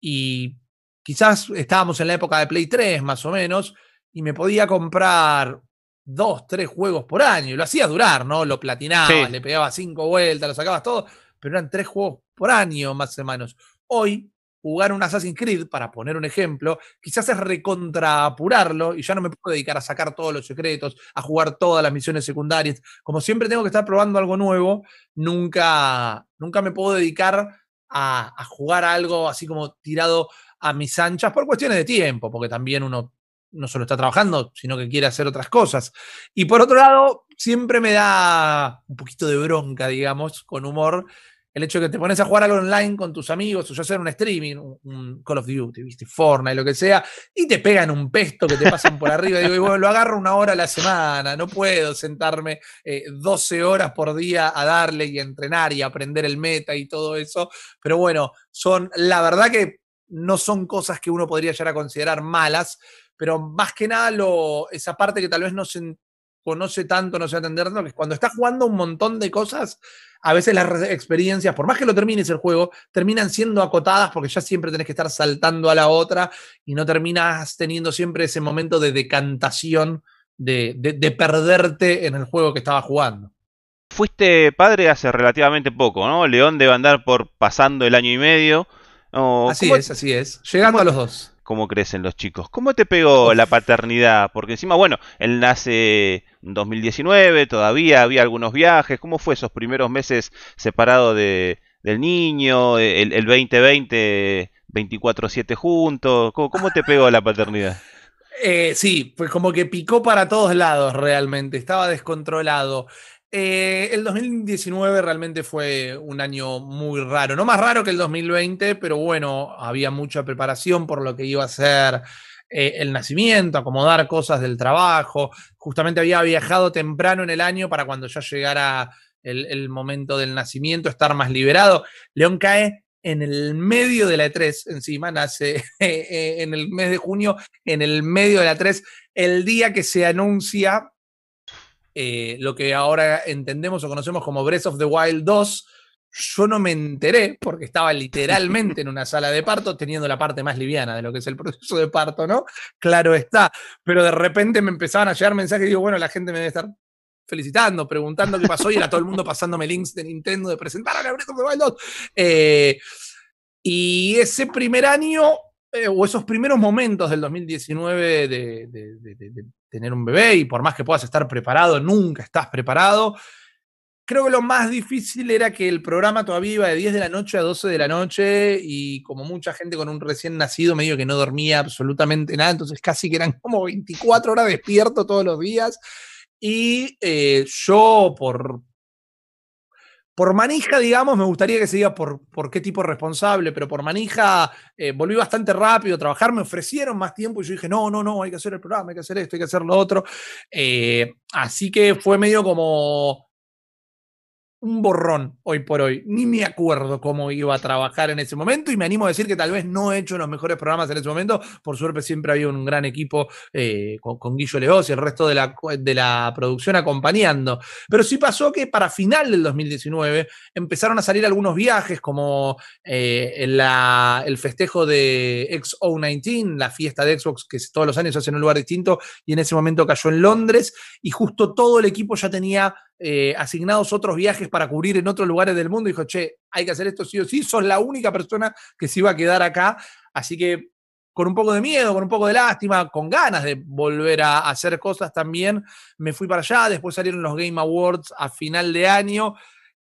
y quizás estábamos en la época de Play 3 más o menos y me podía comprar dos, tres juegos por año. Y lo hacía durar, ¿no? Lo platinaba, le pegaba cinco vueltas, lo sacabas todo, pero eran tres juegos por año, más o menos. Hoy, jugar un Assassin's Creed, para poner un ejemplo, quizás es recontraapurarlo y ya no me puedo dedicar a sacar todos los secretos, a jugar todas las misiones secundarias. Como siempre tengo que estar probando algo nuevo, nunca, nunca me puedo dedicar a, a jugar algo así como tirado a mis anchas por cuestiones de tiempo, porque también uno no solo está trabajando, sino que quiere hacer otras cosas. Y por otro lado, siempre me da un poquito de bronca, digamos, con humor, el hecho de que te pones a jugar algo online con tus amigos, o ya sea un streaming, un Call of Duty, ¿viste? Fortnite, lo que sea, y te pegan un pesto que te pasan por arriba. Digo, y bueno, lo agarro una hora a la semana, no puedo sentarme 12 eh, horas por día a darle y entrenar y aprender el meta y todo eso. Pero bueno, son, la verdad que no son cosas que uno podría llegar a considerar malas, pero más que nada lo, esa parte que tal vez no se conoce tanto, no se entender que cuando estás jugando un montón de cosas, a veces las experiencias, por más que lo termines el juego, terminan siendo acotadas porque ya siempre tenés que estar saltando a la otra y no terminas teniendo siempre ese momento de decantación, de, de, perderte en el juego que estabas jugando. Fuiste padre hace relativamente poco, ¿no? León debe andar por pasando el año y medio. así es, así es. Llegando a los dos cómo crecen los chicos. ¿Cómo te pegó la paternidad? Porque encima, bueno, él nace en 2019, todavía había algunos viajes. ¿Cómo fue esos primeros meses separado de, del niño, el, 2020, 24-7 juntos? ¿Cómo, te pegó la paternidad? Eh, sí, pues como que picó para todos lados realmente, estaba descontrolado. Eh, el 2019 realmente fue un año muy raro, no más raro que el 2020, pero bueno, había mucha preparación por lo que iba a ser eh, el nacimiento, acomodar cosas del trabajo. Justamente había viajado temprano en el año para cuando ya llegara el, momento del nacimiento, estar más liberado. León cae en el medio de la E3, encima nace eh, en el mes de junio, en el medio de la E3, el día que se anuncia eh, lo que ahora entendemos o conocemos como Breath of the Wild 2, yo no me enteré porque estaba literalmente en una sala de parto teniendo la parte más liviana de lo que es el proceso de parto, ¿no? Claro está, pero de repente me empezaban a llegar mensajes y digo, bueno, la gente me debe estar felicitando, preguntando qué pasó y era todo el mundo pasándome links de Nintendo de presentar a Breath of the Wild 2. Eh, y ese primer año eh, o esos primeros momentos del 2019 de, tener un bebé y por más que puedas estar preparado, nunca estás preparado. Creo que lo más difícil era que el programa todavía iba de 10 de la noche a 12 de la noche y como mucha gente con un recién nacido medio que no dormía absolutamente nada, entonces casi que eran como 24 horas despierto todos los días. Y eh, yo por, por manija, digamos, me gustaría que se diga por, qué tipo responsable, pero por manija eh, volví bastante rápido a trabajar, me ofrecieron más tiempo y yo dije, no, no, no, hay que hacer el programa, hay que hacer esto, hay que hacer lo otro. Eh, así que fue medio como un borrón hoy por hoy. Ni me acuerdo cómo iba a trabajar en ese momento y me animo a decir que tal vez no he hecho los mejores programas en ese momento. Por suerte siempre había un gran equipo eh, con, Guillo Leoz y el resto de la, de la producción acompañando. Pero sí pasó que para final del 2019 empezaron a salir algunos viajes como eh, el festejo de XO19, la fiesta de Xbox que todos los años se hace en un lugar distinto y en ese momento cayó en Londres y justo todo el equipo ya tenía eh, asignados otros viajes para cubrir en otros lugares del mundo. Dijo, che, hay que hacer esto sí o sí, sos la única persona que se iba a quedar acá. Así que con un poco de miedo, con un poco de lástima, con ganas de volver a hacer cosas también, me fui para allá. Después salieron los Game Awards a final de año.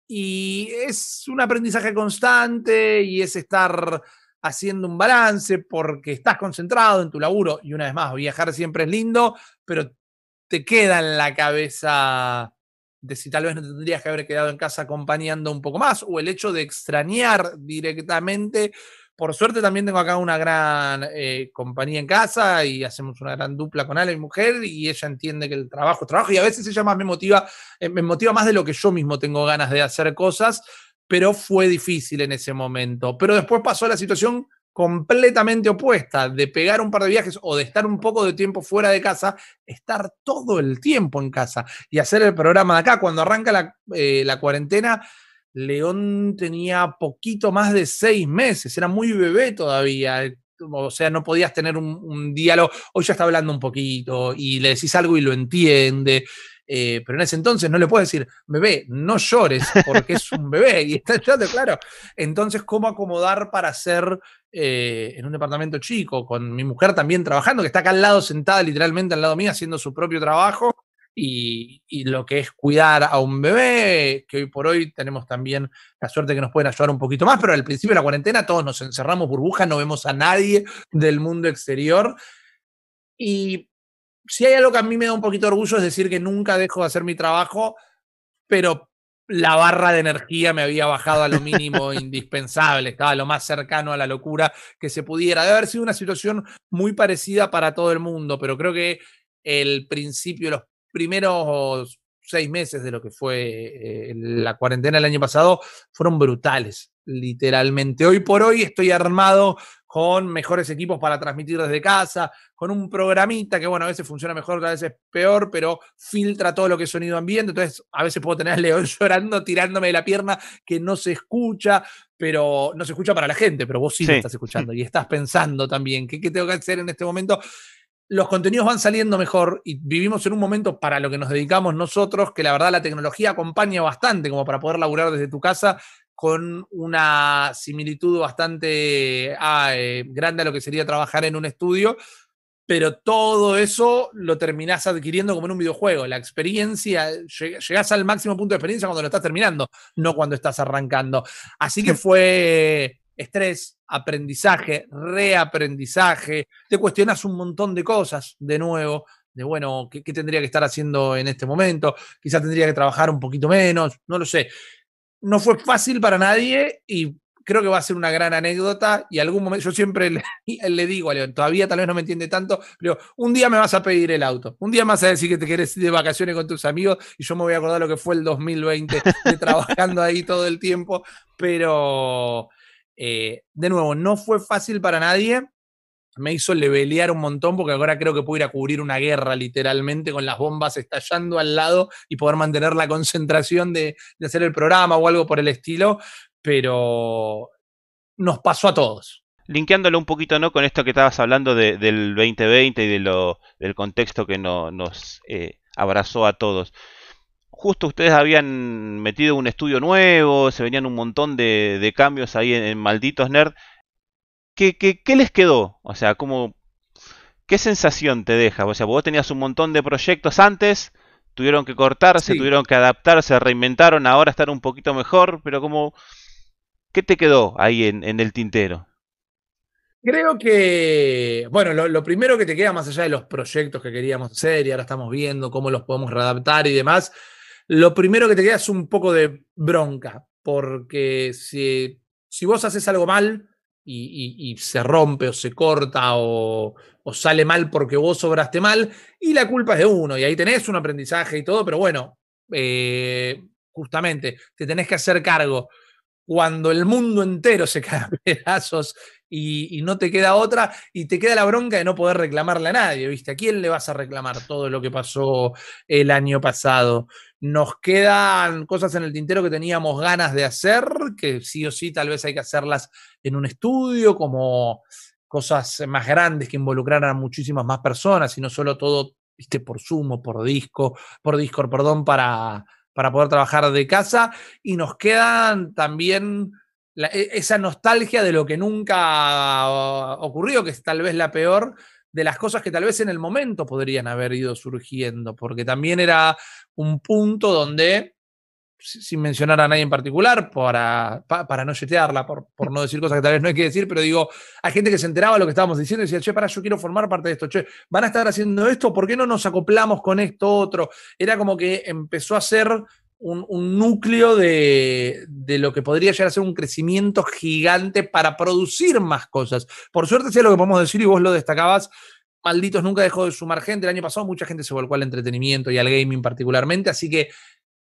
Y es un aprendizaje constante y es estar haciendo un balance porque estás concentrado en tu laburo y una vez más, viajar siempre es lindo, pero te queda en la cabeza si tal vez no te tendrías que haber quedado en casa acompañando un poco más o el hecho de extrañar directamente. Por suerte también tengo acá una gran eh, compañía en casa y hacemos una gran dupla con Ale, mi mujer, y ella entiende que el trabajo es trabajo y a veces ella más me motiva, eh, me motiva más de lo que yo mismo tengo ganas de hacer cosas, pero fue difícil en ese momento. Pero después pasó la situación completamente opuesta, de pegar un par de viajes o de estar un poco de tiempo fuera de casa, estar todo el tiempo en casa y hacer el programa de acá. Cuando arranca la, eh, la cuarentena, León tenía poquito más de seis meses, era muy bebé todavía. O sea, no podías tener un, un diálogo. Hoy ya está hablando un poquito y le decís algo y lo entiende. Eh, pero en ese entonces no le puedo decir, bebé, no llores porque es un bebé y está llorando, claro. Entonces, ¿cómo acomodar para hacer eh, en un departamento chico, con mi mujer también trabajando, que está acá al lado, sentada literalmente al lado mío, haciendo su propio trabajo? Y, y, lo que es cuidar a un bebé, que hoy por hoy tenemos también la suerte que nos pueden ayudar un poquito más, pero al principio de la cuarentena todos nos encerramos burbujas, no vemos a nadie del mundo exterior. Y si hay algo que a mí me da un poquito de orgullo es decir que nunca dejo de hacer mi trabajo, pero la barra de energía me había bajado a lo mínimo indispensable, estaba lo más cercano a la locura que se pudiera. Debe haber sido una situación muy parecida para todo el mundo, pero creo que el principio, los primeros seis meses de lo que fue eh, la cuarentena el año pasado fueron brutales, literalmente. Hoy por hoy estoy armado con mejores equipos para transmitir desde casa, con un programita que, bueno, a veces funciona mejor, a veces peor, pero filtra todo lo que es sonido ambiente. Entonces, a veces puedo tener a León llorando, tirándome de la pierna que no se escucha, pero no se escucha para la gente, pero vos sí, sí. lo estás escuchando y estás pensando también, ¿qué, ¿qué tengo que hacer en este momento? los contenidos van saliendo mejor y vivimos en un momento para lo que nos dedicamos nosotros, que la verdad la tecnología acompaña bastante como para poder laburar desde tu casa con una similitud bastante ah, eh, grande a lo que sería trabajar en un estudio, pero todo eso lo terminás adquiriendo como en un videojuego. La experiencia, llegás al máximo punto de experiencia cuando lo estás terminando, no cuando estás arrancando. Así que fue estrés, aprendizaje, reaprendizaje, te cuestionas un montón de cosas de nuevo, de bueno, ¿qué, ¿qué, tendría que estar haciendo en este momento? Quizás tendría que trabajar un poquito menos, no lo sé. No fue fácil para nadie y creo que va a ser una gran anécdota y algún momento, yo siempre le, le, digo a León, todavía tal vez no me entiende tanto, pero un día me vas a pedir el auto, un día me vas a decir que te quieres ir de vacaciones con tus amigos y yo me voy a acordar lo que fue el 2020 de trabajando ahí todo el tiempo, pero eh, de nuevo, no fue fácil para nadie. Me hizo levelear un montón porque ahora creo que puedo ir a cubrir una guerra literalmente con las bombas estallando al lado y poder mantener la concentración de, hacer el programa o algo por el estilo. Pero nos pasó a todos linkeándolo un poquito ¿no? con esto que estabas hablando de, del 2020 y del contexto que no, nos eh, abrazó a todos justo ustedes habían metido un estudio nuevo, se venían un montón de, de cambios ahí en, en, Malditos Nerd. ¿Qué, ¿Qué, qué, les quedó? O sea, ¿cómo, ¿qué sensación te deja? O sea, vos tenías un montón de proyectos antes, tuvieron que cortarse, sí. tuvieron que adaptarse, se reinventaron, ahora están un poquito mejor, pero como, ¿qué te quedó ahí en, en el tintero? Creo que, bueno, lo, lo, primero que te queda más allá de los proyectos que queríamos hacer y ahora estamos viendo cómo los podemos readaptar y demás, lo primero que te queda es un poco de bronca, porque si, si vos haces algo mal y, se rompe o se corta o, o, sale mal porque vos sobraste mal, y la culpa es de uno, y ahí tenés un aprendizaje y todo, pero bueno, eh, justamente te tenés que hacer cargo cuando el mundo entero se cae a pedazos y, y, no te queda otra, y te queda la bronca de no poder reclamarle a nadie, ¿viste? ¿A quién le vas a reclamar todo lo que pasó el año pasado? Nos quedan cosas en el tintero que teníamos ganas de hacer, que sí o sí tal vez hay que hacerlas en un estudio, como cosas más grandes que involucraran a muchísimas más personas y no solo todo, viste, por Zoom por disco, por Discord, perdón, para, para poder trabajar de casa. Y nos quedan también la, esa nostalgia de lo que nunca ocurrió, que es tal vez la peor, de las cosas que tal vez en el momento podrían haber ido surgiendo, porque también era un punto donde sin mencionar a nadie en particular, para, para no yetearla, por, por, no decir cosas que tal vez no hay que decir, pero digo, hay gente que se enteraba de lo que estábamos diciendo y decía, che, para, yo quiero formar parte de esto, che, van a estar haciendo esto, ¿por qué no nos acoplamos con esto otro? Era como que empezó a ser un, un núcleo de, de, lo que podría llegar a ser un crecimiento gigante para producir más cosas. Por suerte, sé lo que podemos decir y vos lo destacabas, Malditos nunca dejó de sumar gente. El año pasado mucha gente se volcó al entretenimiento y al gaming particularmente, así que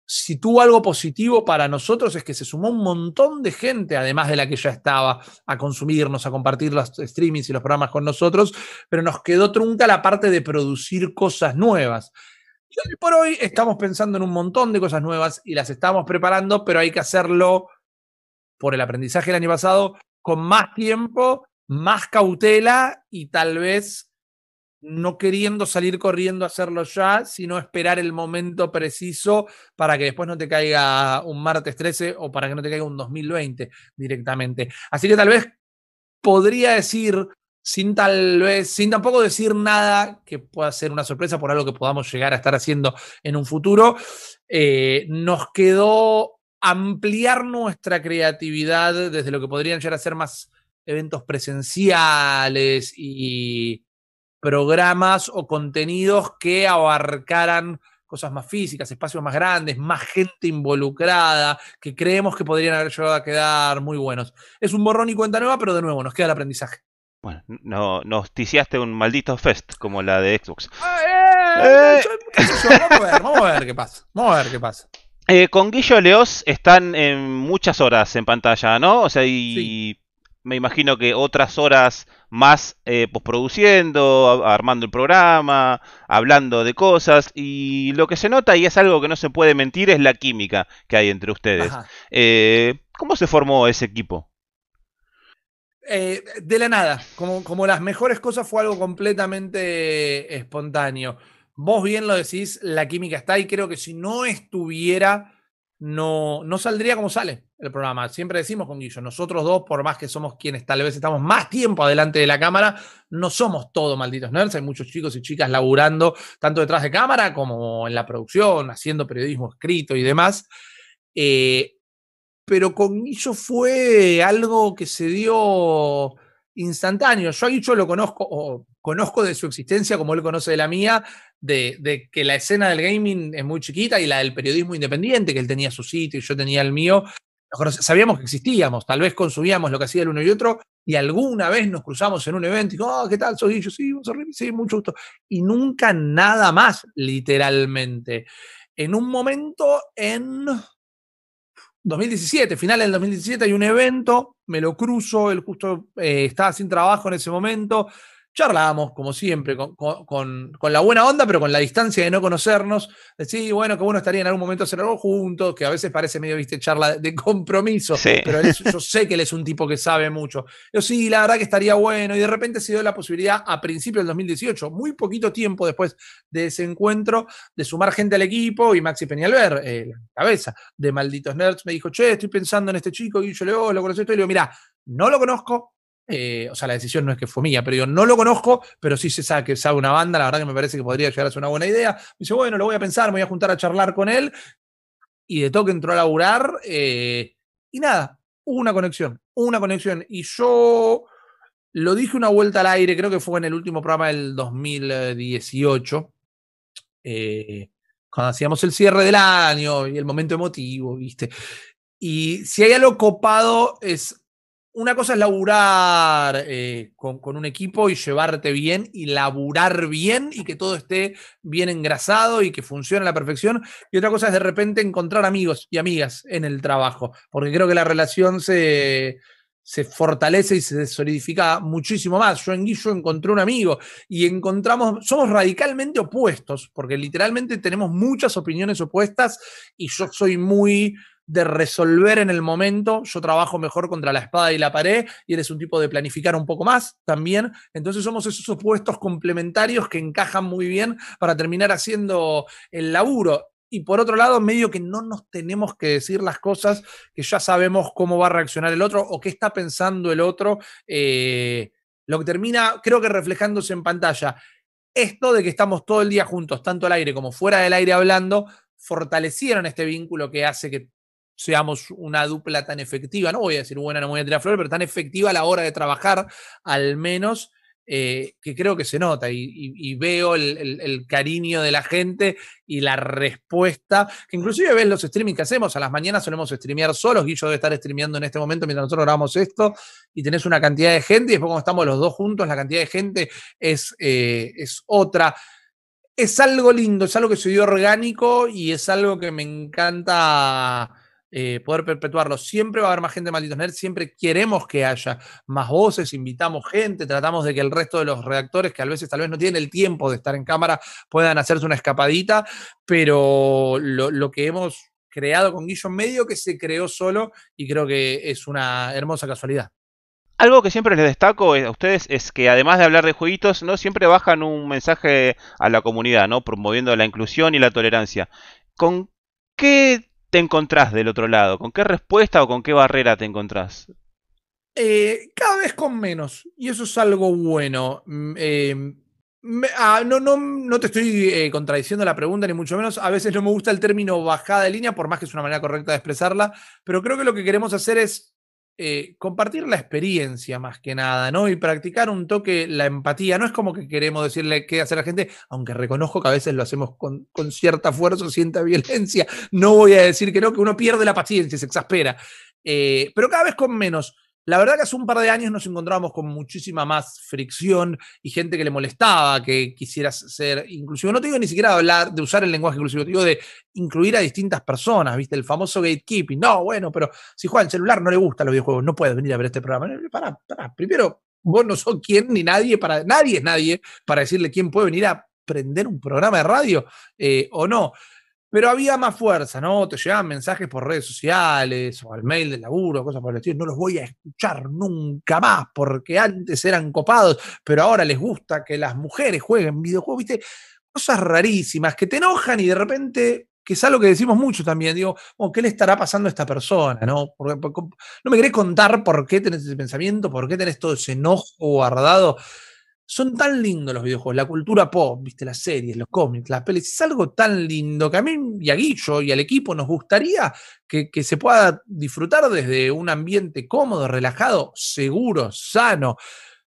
si tuvo algo positivo para nosotros es que se sumó un montón de gente, además de la que ya estaba, a consumirnos, a compartir los streamings y los programas con nosotros, pero nos quedó trunca la parte de producir cosas nuevas. Y hoy por hoy estamos pensando en un montón de cosas nuevas y las estamos preparando, pero hay que hacerlo por el aprendizaje del año pasado, con más tiempo, más cautela y tal vez no queriendo salir corriendo a hacerlo ya, sino esperar el momento preciso para que después no te caiga un martes 13 o para que no te caiga un 2020 directamente. Así que tal vez podría decir, sin tal vez, sin tampoco decir nada que pueda ser una sorpresa por algo que podamos llegar a estar haciendo en un futuro, eh, nos quedó ampliar nuestra creatividad desde lo que podrían llegar a ser más eventos presenciales y programas o contenidos que abarcaran cosas más físicas, espacios más grandes, más gente involucrada, que creemos que podrían haber llegado a quedar muy buenos. Es un borrón y cuenta nueva, pero de nuevo, nos queda el aprendizaje. Bueno, no, nos ticiaste un maldito fest como la de Xbox. Eh, eh. vamos, a ver, vamos a ver qué pasa. Vamos a ver qué pasa. Eh, con Guillo Leos están en muchas horas en pantalla, ¿no? O sea, y me imagino que otras horas más eh, posproduciendo, armando el programa, hablando de cosas. Y lo que se nota, y es algo que no se puede mentir, es la química que hay entre ustedes. Eh, ¿Cómo se formó ese equipo? Eh, de la nada, como, como las mejores cosas fue algo completamente espontáneo. Vos bien lo decís, la química está y creo que si no estuviera no, no saldría como sale el programa. Siempre decimos con Guillo, nosotros dos, por más que somos quienes tal vez estamos más tiempo adelante de la cámara, no somos todos malditos nerds. Hay muchos chicos y chicas laburando tanto detrás de cámara como en la producción, haciendo periodismo escrito y demás. Eh, pero con Guillo fue algo que se dio instantáneo. Yo a Guillo lo conozco, o conozco de su existencia como él conoce de la mía, de, que la escena del gaming es muy chiquita y la del periodismo independiente, que él tenía su sitio y yo tenía el mío, sabíamos que existíamos, tal vez consumíamos lo que hacía el uno y otro, y alguna vez nos cruzamos en un evento y oh, ¿qué tal? Soy yo, sí, sí, mucho gusto. Y nunca nada más, literalmente. En un momento en 2017, final del 2017, hay un evento, me lo cruzo, él justo eh, estaba sin trabajo en ese momento, charlábamos, como siempre, con, la buena onda, pero con la distancia de no conocernos. Decir, bueno, que bueno estaría en algún momento hacer algo juntos, que a veces parece medio, viste, charla de compromiso, pero yo sé que él es un tipo que sabe mucho. Yo sí, la verdad que estaría bueno, y de repente se dio la posibilidad a principios del 2018, muy poquito tiempo después de ese encuentro, de sumar gente al equipo, y Maxi Peñalver, eh, la cabeza de Malditos Nerds, me dijo, che, estoy pensando en este chico, y yo le digo, lo conocí y le digo, mira, no lo conozco, eh, o sea, la decisión no es que fue mía, pero yo no lo conozco, pero sí se sabe que sabe una banda, la verdad que me parece que podría llegar a ser una buena idea. Me dice, bueno, lo voy a pensar, me voy a juntar a charlar con él. Y de toque entró a laburar. Eh, y nada, hubo una conexión, una conexión. Y yo lo dije una vuelta al aire, creo que fue en el último programa del 2018. Eh, cuando hacíamos el cierre del año y el momento emotivo, ¿viste? Y si hay algo copado es una cosa es laburar eh, con, un equipo y llevarte bien y laburar bien y que todo esté bien engrasado y que funcione a la perfección. Y otra cosa es de repente encontrar amigos y amigas en el trabajo, porque creo que la relación se, se fortalece y se solidifica muchísimo más. Yo en Guillo encontré un amigo y encontramos, somos radicalmente opuestos, porque literalmente tenemos muchas opiniones opuestas y yo soy muy de resolver en el momento. Yo trabajo mejor contra la espada y la pared y eres un tipo de planificar un poco más también. Entonces somos esos opuestos complementarios que encajan muy bien para terminar haciendo el laburo. Y por otro lado, medio que no nos tenemos que decir las cosas, que ya sabemos cómo va a reaccionar el otro o qué está pensando el otro. Eh, lo que termina, creo que reflejándose en pantalla. Esto de que estamos todo el día juntos, tanto al aire como fuera del aire hablando, fortalecieron este vínculo que hace que seamos una dupla tan efectiva, no voy a decir buena, no voy a tirar flores, pero tan efectiva a la hora de trabajar, al menos, eh, que creo que se nota y, veo el, cariño de la gente y la respuesta, que inclusive ves los streaming que hacemos, a las mañanas solemos streamear solos, Guillo debe estar streameando en este momento mientras nosotros grabamos esto, y tenés una cantidad de gente, y después cuando estamos los dos juntos, la cantidad de gente es, eh, es otra. Es algo lindo, es algo que se dio orgánico y es algo que me encanta eh, poder perpetuarlo. Siempre va a haber más gente de Malditos Nerds, siempre queremos que haya más voces, invitamos gente, tratamos de que el resto de los redactores, que a veces tal vez no tienen el tiempo de estar en cámara, puedan hacerse una escapadita, pero lo, que hemos creado con Guillo medio que se creó solo y creo que es una hermosa casualidad. Algo que siempre les destaco a ustedes es que además de hablar de jueguitos, no siempre bajan un mensaje a la comunidad, ¿no? Promoviendo la inclusión y la tolerancia. ¿Con qué te encontrás del otro lado? ¿Con qué respuesta o con qué barrera te encontrás? Eh, cada vez con menos. Y eso es algo bueno. Mm, eh, ah, no, no, no, te estoy eh, contradiciendo la pregunta, ni mucho menos. A veces no me gusta el término bajada de línea, por más que es una manera correcta de expresarla. Pero creo que lo que queremos hacer es eh, compartir la experiencia más que nada, ¿no? Y practicar un toque la empatía. No es como que queremos decirle qué hacer a la gente, aunque reconozco que a veces lo hacemos con, cierta fuerza, cierta violencia. No voy a decir que no, que uno pierde la paciencia, se exaspera. Eh, pero cada vez con menos. La verdad que hace un par de años nos encontramos con muchísima más fricción y gente que le molestaba que quisieras ser inclusivo. No te digo ni siquiera hablar de usar el lenguaje inclusivo, te digo de incluir a distintas personas, ¿viste? El famoso gatekeeping. No, bueno, pero si juega el celular no le gustan los videojuegos, no puedes venir a ver este programa. Para, para. Primero, vos no sos quien ni nadie para. Nadie es nadie para decirle quién puede venir a prender un programa de radio eh, o no. Pero había más fuerza, ¿no? Te llegaban mensajes por redes sociales o al mail del laburo, cosas por el estilo. No los voy a escuchar nunca más porque antes eran copados, pero ahora les gusta que las mujeres jueguen videojuegos, ¿viste? Cosas rarísimas que te enojan y de repente, que es algo que decimos mucho también, digo, oh, ¿qué le estará pasando a esta persona? ¿no? no me querés contar por qué tenés ese pensamiento, por qué tenés todo ese enojo guardado son tan lindos los videojuegos, la cultura pop, viste, las series, los cómics, las pelis, es algo tan lindo que a mí y a Guillo y al equipo nos gustaría que, se pueda disfrutar desde un ambiente cómodo, relajado, seguro, sano.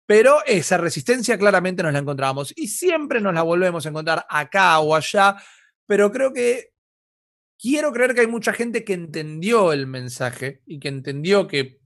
Pero esa resistencia claramente nos la encontramos y siempre nos la volvemos a encontrar acá o allá, pero creo que quiero creer que hay mucha gente que entendió el mensaje y que entendió que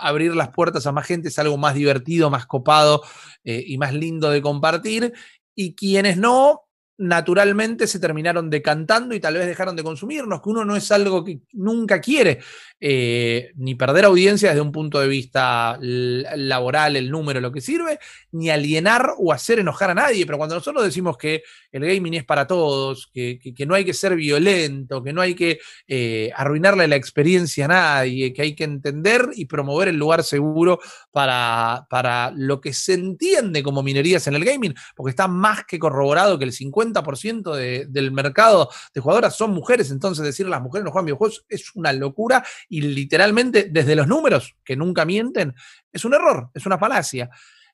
abrir las puertas a más gente es algo más divertido, más copado eh, y más lindo de compartir. Y quienes no, naturalmente se terminaron decantando y tal vez dejaron de consumirnos, que uno no es algo que nunca quiere, eh, ni perder audiencia desde un punto de vista laboral, el número, lo que sirve, ni alienar o hacer enojar a nadie. Pero cuando nosotros decimos que el gaming es para todos, que, no hay que ser violento, que no hay que eh, arruinarle la experiencia a nadie, que hay que entender y promover el lugar seguro para, para lo que se entiende como minerías en el gaming, porque está más que corroborado que el 50 ciento del mercado de jugadoras son mujeres, entonces decir las mujeres no juegan videojuegos es una locura y literalmente desde los números, que nunca mienten, es un error, es una falacia.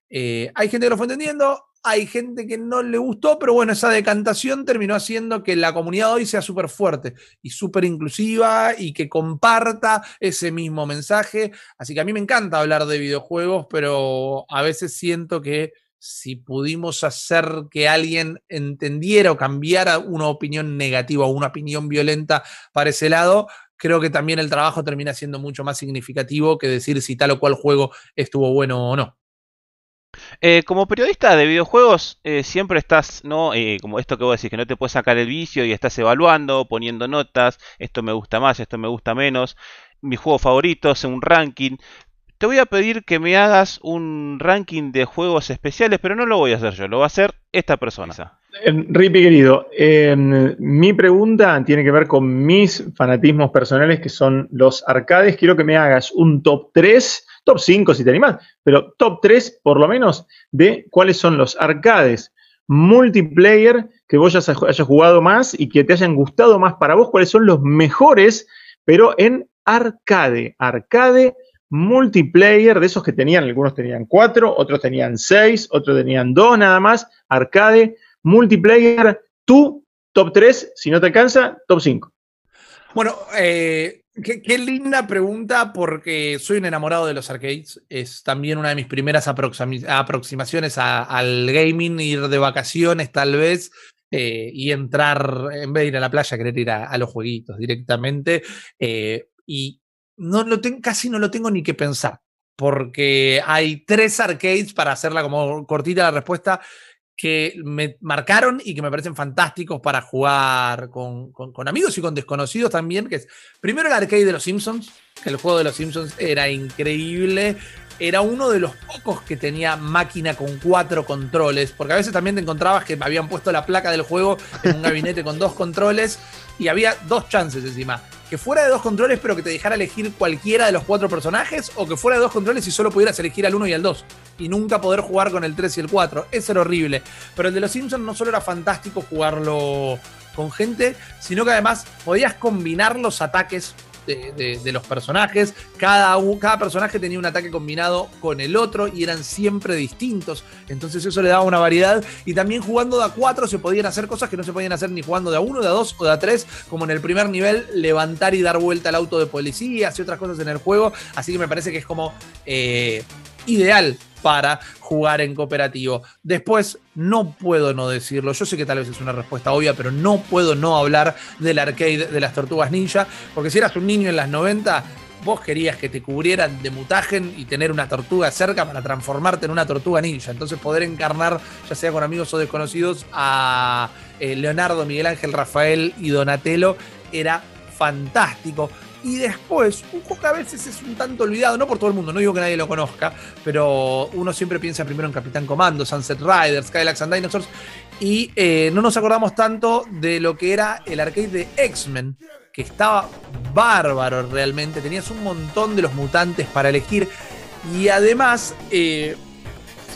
Eh, hay gente que lo fue entendiendo, hay gente que no le gustó, pero bueno, esa decantación terminó haciendo que la comunidad hoy sea súper fuerte y súper inclusiva y que comparta ese mismo mensaje. Así que a mí me encanta hablar de videojuegos, pero a veces siento que si pudimos hacer que alguien entendiera o cambiara una opinión negativa o una opinión violenta para ese lado, creo que también el trabajo termina siendo mucho más significativo que decir si tal o cual juego estuvo bueno o no. Eh, como periodista de videojuegos, eh, siempre estás, ¿no? Eh, como esto que vos decís, que no te puedes sacar el vicio y estás evaluando, poniendo notas, esto me gusta más, esto me gusta menos, mis juegos favoritos, un ranking. Te voy a pedir que me hagas un ranking de juegos especiales, pero no lo voy a hacer yo, lo va a hacer esta persona. Ripi querido, mi pregunta tiene que ver con mis fanatismos personales que son los arcades. Quiero que me hagas un top 3, top 5 si te animas, pero top 3 por lo menos de cuáles son los arcades multiplayer que vos hayas jugado más y que te hayan gustado más para vos, cuáles son los mejores, pero en arcade, arcade multiplayer, de esos que tenían, algunos tenían cuatro, otros tenían seis, otros tenían dos nada más, arcade, multiplayer, tu top 3, si no te alcanza, top 5. Bueno, eh, qué, linda pregunta porque soy un enamorado de los arcades. Es también una de mis primeras aproximaciones al gaming, ir de vacaciones tal vez. Eh, y entrar, en vez de ir a la playa, querer ir a, los jueguitos directamente. Eh, y no lo casi no lo tengo ni que pensar, porque hay tres arcades, para hacerla como cortita la respuesta, que me marcaron y que me parecen fantásticos para jugar con, amigos y con desconocidos también, que es primero el arcade de los Simpsons, que el juego de los Simpsons era increíble, era uno de los pocos que tenía máquina con cuatro controles, porque a veces también te encontrabas que habían puesto la placa del juego en un gabinete con dos controles y había dos chances encima. Que fuera de dos controles, pero que te dejara elegir cualquiera de los cuatro personajes, o que fuera de dos controles y solo pudieras elegir al uno y al dos. Y nunca poder jugar con el 3 y el 4. Eso era horrible. Pero el de los Simpsons no solo era fantástico jugarlo con gente, sino que además podías combinar los ataques de, los personajes. Cada, cada personaje tenía un ataque combinado con el otro y eran siempre distintos. Entonces eso le daba una variedad. Y también jugando de a 4 se podían hacer cosas que no se podían hacer ni jugando de a 1, de a 2 o de a 3, como en el primer nivel, levantar y dar vuelta al auto de policía y otras cosas en el juego. Así que me parece que es como eh, ideal para jugar en cooperativo. Después, no puedo no decirlo, yo sé que tal vez es una respuesta obvia, pero no puedo no hablar del arcade de las tortugas ninja, porque si eras un niño en las 90, vos querías que te cubrieran de mutagen y tener una tortuga cerca para transformarte en una tortuga ninja. Entonces poder encarnar, ya sea con amigos o desconocidos, a eh, Leonardo, Miguel Ángel, Rafael y Donatello era fantástico. Y después, un juego que a veces es un tanto olvidado, no por todo el mundo, no digo que nadie lo conozca, pero uno siempre piensa primero en Capitán Comando, Sunset Riders, Skylax and Dinosaurs, y eh, no nos acordamos tanto de lo que era el arcade de X-Men, que estaba bárbaro realmente, tenías un montón de los mutantes para elegir, y además... Eh,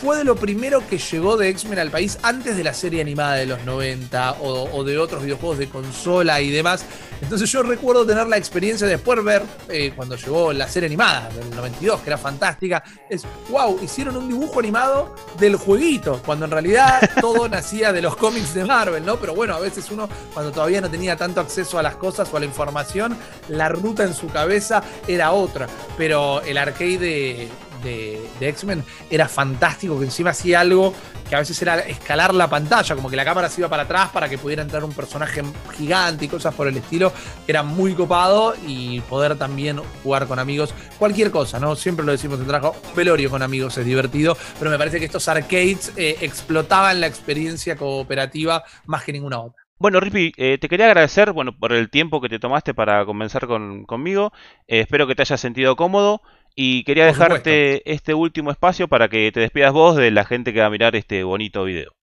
fue de lo primero que llegó de X-Men al país antes de la serie animada de los 90 o, de otros videojuegos de consola y demás. Entonces yo recuerdo tener la experiencia de después ver eh, cuando llegó la serie animada del 92, que era fantástica. Es, wow, hicieron un dibujo animado del jueguito, cuando en realidad todo nacía de los cómics de Marvel, ¿no? Pero bueno, a veces uno, cuando todavía no tenía tanto acceso a las cosas o a la información, la ruta en su cabeza era otra. Pero el arcade de X-Men era fantástico, que encima hacía algo que a veces era escalar la pantalla, como que la cámara se iba para atrás para que pudiera entrar un personaje gigante y cosas por el estilo. Era muy copado y poder también jugar con amigos, cualquier cosa, ¿no? Siempre lo decimos en trabajo, pelorio con amigos es divertido, pero me parece que estos arcades eh, explotaban la experiencia cooperativa más que ninguna otra. Bueno, Rippy, eh, te quería agradecer bueno, por el tiempo que te tomaste para comenzar conmigo. Eh, espero que te hayas sentido cómodo. Y quería dejarte este último espacio para que te despidas vos de la gente que va a mirar este bonito video.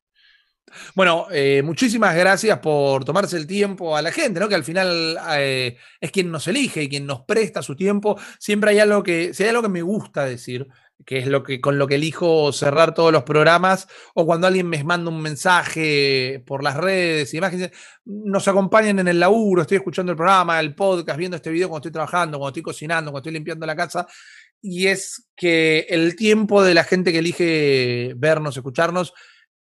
Bueno, eh, muchísimas gracias por tomarse el tiempo a la gente, ¿no? Que al final eh, es quien nos elige y quien nos presta su tiempo. Siempre hay algo que, si hay algo que me gusta decir, que es lo que con lo que elijo cerrar todos los programas, o cuando alguien me manda un mensaje por las redes y demás, nos acompañen en el laburo, estoy escuchando el programa, el podcast, viendo este video cuando estoy trabajando, cuando estoy cocinando, cuando estoy limpiando la casa, y es que el tiempo de la gente que elige vernos, escucharnos,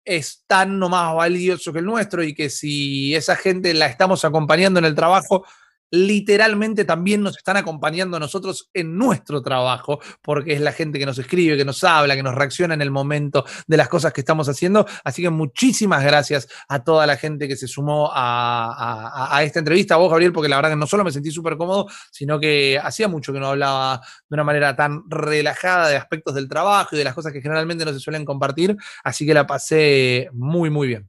es tan no más valioso que el nuestro y que si esa gente la estamos acompañando en el trabajo, literalmente también nos están acompañando nosotros en nuestro trabajo, porque es la gente que nos escribe, que nos habla, que nos reacciona en el momento de las cosas que estamos haciendo. Así que muchísimas gracias a toda la gente que se sumó a, esta entrevista, a vos, Gabriel, porque la verdad que no solo me sentí súper cómodo, sino que hacía mucho que no hablaba de una manera tan relajada de aspectos del trabajo y de las cosas que generalmente no se suelen compartir. Así que la pasé muy, muy bien.